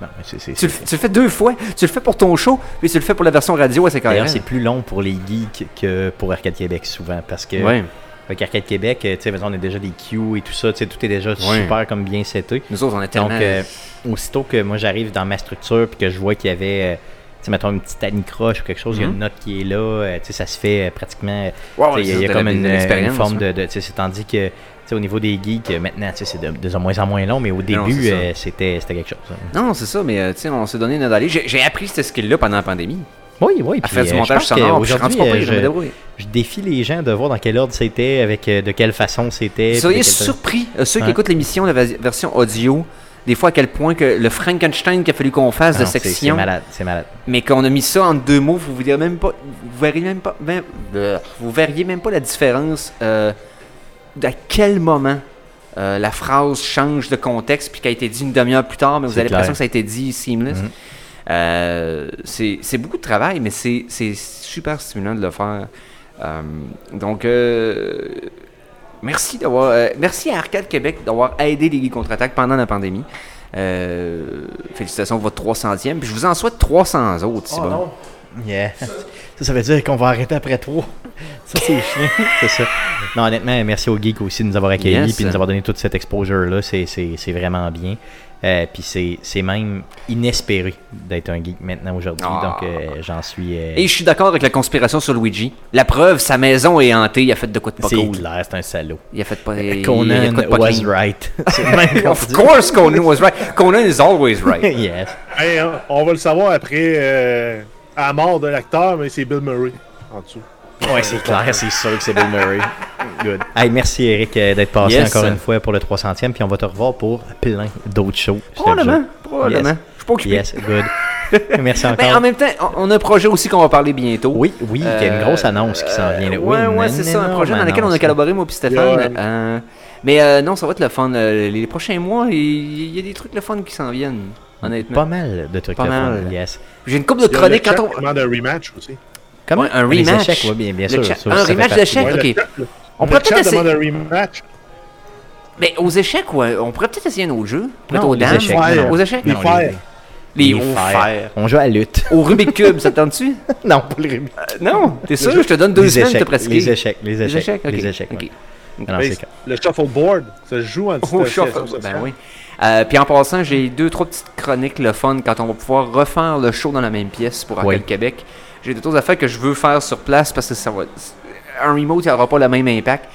Non, c'est- c'est- Tu le, c'est- tu le fais deux fois. Tu le fais pour ton show, puis tu le fais pour la version radio à D'ailleurs, CKRL. c'est plus long pour les geeks que pour Arcade Québec souvent parce que Ouais. avec Arcade Québec, euh, tu sais, on a déjà des queues et tout ça, tu sais, tout est déjà super comme bien seté. Nous autres, on est tellement... Donc, euh, aussitôt que moi j'arrive dans ma structure puis que je vois qu'il y avait, euh, tu sais, mettons, une petite anicroche ou quelque chose, il y a Mhm. une note qui est là, tu sais, ça se fait pratiquement. Ouais, il y a, il y a c'est comme une, forme de. de tu sais, c'est tandis que, au niveau des geeks, euh, maintenant, c'est de, de moins en moins long, mais au début, euh, c'était quelque chose. hein. Non, c'est ça, mais euh, on s'est donné notre allée. J'ai appris cette skill-là pendant la pandémie. Oui, oui. À puis, faire du euh, je montage sonore, je je je, défie les gens de voir dans quel ordre c'était, avec de quelle façon c'était. Vous quelle- surpris, ceux qui écoutent l'émission, la version audio, des fois à quel point que le Frankenstein qu'il a fallu qu'on fasse Ah de c'est- section, C'est malade, c'est malade. mais qu'on a mis ça en deux mots, vous verriez même pas, vous verriez même pas, vous verriez même pas la différence euh, d'à quel moment euh, la phrase change de contexte puis qui a été dit une demi-heure plus tard, mais vous avez l'impression que ça a été dit seamless? Euh, c'est c'est beaucoup de travail, mais c'est c'est super stimulant de le faire. Euh, donc, euh, merci d'avoir, euh, merci à Arcade Québec d'avoir aidé les Geeks contre-attaque pendant la pandémie. Euh, félicitations pour votre 300e. Puis je vous en souhaite 300 autres. si Oh bon. non. Yeah. Ça, ça veut dire qu'on va arrêter après trois. Ça, c'est chiant. c'est ça. Non, honnêtement, merci aux geeks aussi de nous avoir accueillis Yes. et de nous avoir donné toute cette exposure-là. C'est, c'est, c'est vraiment bien. Euh, puis c'est, c'est même inespéré d'être un geek maintenant aujourd'hui. Ah. Donc, euh, j'en suis. euh, Et je suis d'accord avec la conspiration sur Luigi. La preuve, sa maison est hantée. Il a fait de quoi de pas c'est cool. clair, c'est un salaud. Il a fait pas. il- il a de Conan quoi de pas was clean. right. c'est Of course, Conan was right. Conan is always right. yes. Hey, on va le savoir après euh, à mort de l'acteur, mais c'est Bill Murray en dessous. Ouais, c'est clair, c'est sûr que c'est Bill Murray. Good. Hey, merci Eric euh, d'être passé Yes. encore une fois pour le 300e, puis on va te revoir pour plein d'autres shows. Probablement. Probablement. Yes. Je suis pas occupé. Yes, good. Merci Mais encore. en même temps, on- a un projet aussi qu'on va parler bientôt. Oui, oui, il y a une Euh, grosse annonce qui s'en vient. là. Oui, ouais, c'est ça, un projet dans lequel on a collaboré, moi puis Stéphane. Euh, mais euh, non, ça va être le fun. Les prochains mois, il il y a des trucs le fun qui s'en viennent, honnêtement. Pas mal de trucs Pas mal. yes. J'ai une couple de chroniques quand on. demande un rematch aussi. Comment? Ouais, un Les rematch. échecs, oui, bien, bien sûr. ça, un rematch d'échecs? Ouais, ok. le On le pourrait peut-être demande essayer. un rematch. Mais aux échecs, ouais, on pourrait peut-être essayer un autre jeu. Peut-être Non, aux les dames. échecs, non. Aux échecs? Les fers. Les Les fers. On joue à la lutte. Au Rubik Cube, ça te tente-tu? non, pas le Rubik. Non, t'es sûr? Je te donne deux les semaines de échecs, te pratiquer. Les échecs, les Les échecs. échecs. Les échecs, ok. ouais. Ah non, Mais c'est clair. Le shuffleboard, ça se joue en Oh, sociale. Ben oui. Euh, puis en passant, j'ai deux, trois petites chroniques le fun quand on va pouvoir refaire le show dans la même pièce pour Arcade Oui. Québec. J'ai d'autres affaires que je veux faire sur place parce que ça va. Un remote, il n'aura pas le même impact.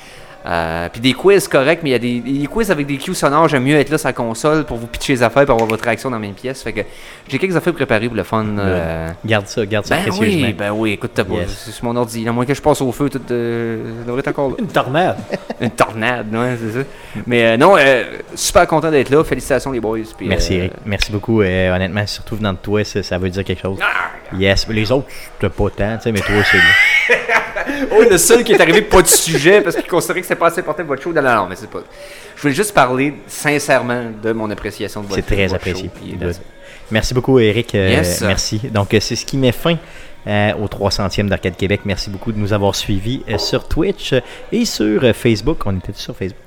Euh, puis des quiz corrects, mais il y a des, des quiz avec des cues sonores. J'aime mieux être là sur la console pour vous pitcher les affaires pour avoir votre réaction dans la même pièce. Fait que j'ai quelques affaires préparées pour le fun. euh, Garde ça, garde ça ben précieusement. oui, ben oui, écoute, t'as Yes. c'est mon ordi. À moins que je passe au feu, tout euh, devrait être encore là. Une tornade. Une tornade, ouais, c'est ça. Mais euh, non, euh, super content d'être là. Félicitations les boys. Merci Eric, merci beaucoup. honnêtement, surtout venant de toi, ça, ça veut dire quelque chose. Yes, les autres, t'as pas tant, tu sais, mais toi, c'est. Oh, le seul qui est arrivé pas de sujet parce qu'il considérait que c'était pas assez important de votre show. Non, non, non, mais c'est pas. Je voulais juste parler sincèrement de mon appréciation de votre C'est très apprécié. show. Merci beaucoup, Eric. euh, Yes. Merci. Donc, euh, c'est ce qui met fin euh, au 300e d'Arcade Québec. Merci beaucoup de nous avoir suivis euh, sur Twitch et sur euh, Facebook. On était sur Facebook?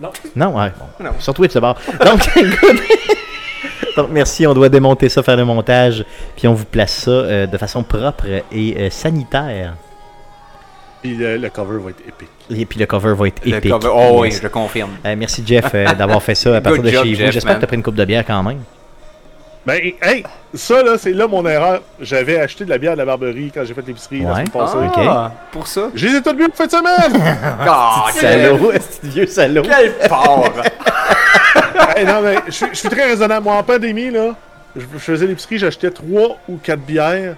Non. Non, ouais, bon. Non. Sur Twitch d'abord. Donc. Donc, merci. On doit démonter ça, faire le montage, puis on vous place ça euh, de façon propre et euh, sanitaire. Puis le, le cover va être épique. Et puis le cover va être Le épique. cover- Oh oui, Yes. je le confirme. Euh, merci Jeff euh, d'avoir fait ça à partir Good de job, chez vous. J'espère que tu as pris une coupe de bière quand même. Ben, hey, ça, là, c'est là mon erreur. J'avais acheté de la bière de la Barberie quand j'ai fait l'épicerie la Ouais. semaine passée. ok. Ah, pour ça? Je les ai toutes fin de semaine! Ah, Salaud, c'est vieux salaud. Quel porc! hey, non, mais je suis- je très raisonnable. Moi, en pandémie, là, je, je faisais l'épicerie, j'achetais 3 ou 4 bières.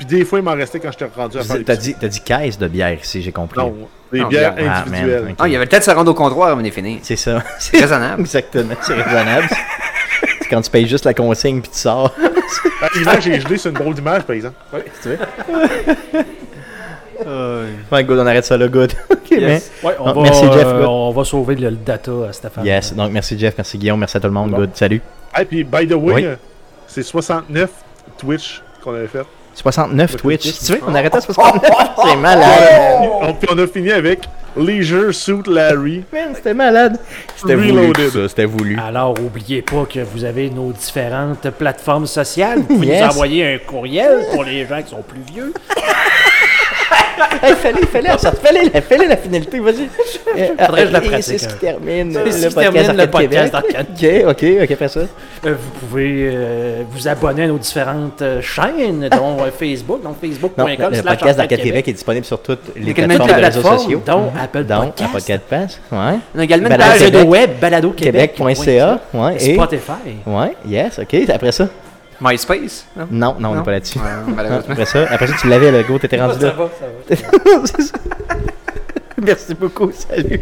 Puis des fois, il m'en restait quand j'étais rendu à faire T'as dit, t'as dit caisse de bière ici, j'ai compris. Non, des Non, bières bière. Ah, individuelles. man, ok. Ah, il y avait de se rendre au comptoir avant de finir. C'est ça. C'est raisonnable. Exactement, c'est raisonnable. c'est quand tu payes juste la consigne puis tu sors. Ah, L'image est gelée sur une drôle d'image, par exemple. Ouais, good, on arrête ça là, good. Ok, Yes. Ouais, on, Ah, va, merci, Jeff, euh, good. on va sauver le, le data à Stéphane. Yes, donc merci Jeff, merci Guillaume, merci à tout le monde, Bon. good. Salut. Ah, puis, by the way, Oui. euh, c'est 69 Twitch qu'on avait fait. 69 Ouais, Twitch. Tu veux qu'on arrête à 69? c'est malade. On, puis on a fini avec Leisure Suit Larry. Man, c'était malade. C'était voulu, ça, c'était voulu. Alors, oubliez pas que vous avez nos différentes plateformes sociales. Vous pouvez Yes. nous envoyer un courriel pour les gens qui sont plus vieux. Hey, fallait, fallait, fallait, fallait la finalité, vas-y. Euh, Faudrait que je la pratique, C'est ce qui hein. termine le termine podcast le podcast Québec. Ok, ok, ok, après ça. Euh, vous pouvez euh, vous abonner à nos différentes chaînes, dont Facebook, donc facebook.com le, podcast Arcade d'Arcade Québec est disponible sur toutes les plateformes de réseaux sociaux. dont Apple Donc, Podcast. Podcast Pass, ouais. On a également une page de web, baladoquebec.ca, Québec.ca, ouais, et... Spotify. Ouais, yes, ok, après ça. MySpace. Non? Non, non, on n'est pas là-dessus. Ouais, Non, malheureusement. après ça, après ça, tu l'avais, le go, t'étais rendu là. va, ça va. Ça. Merci beaucoup, salut.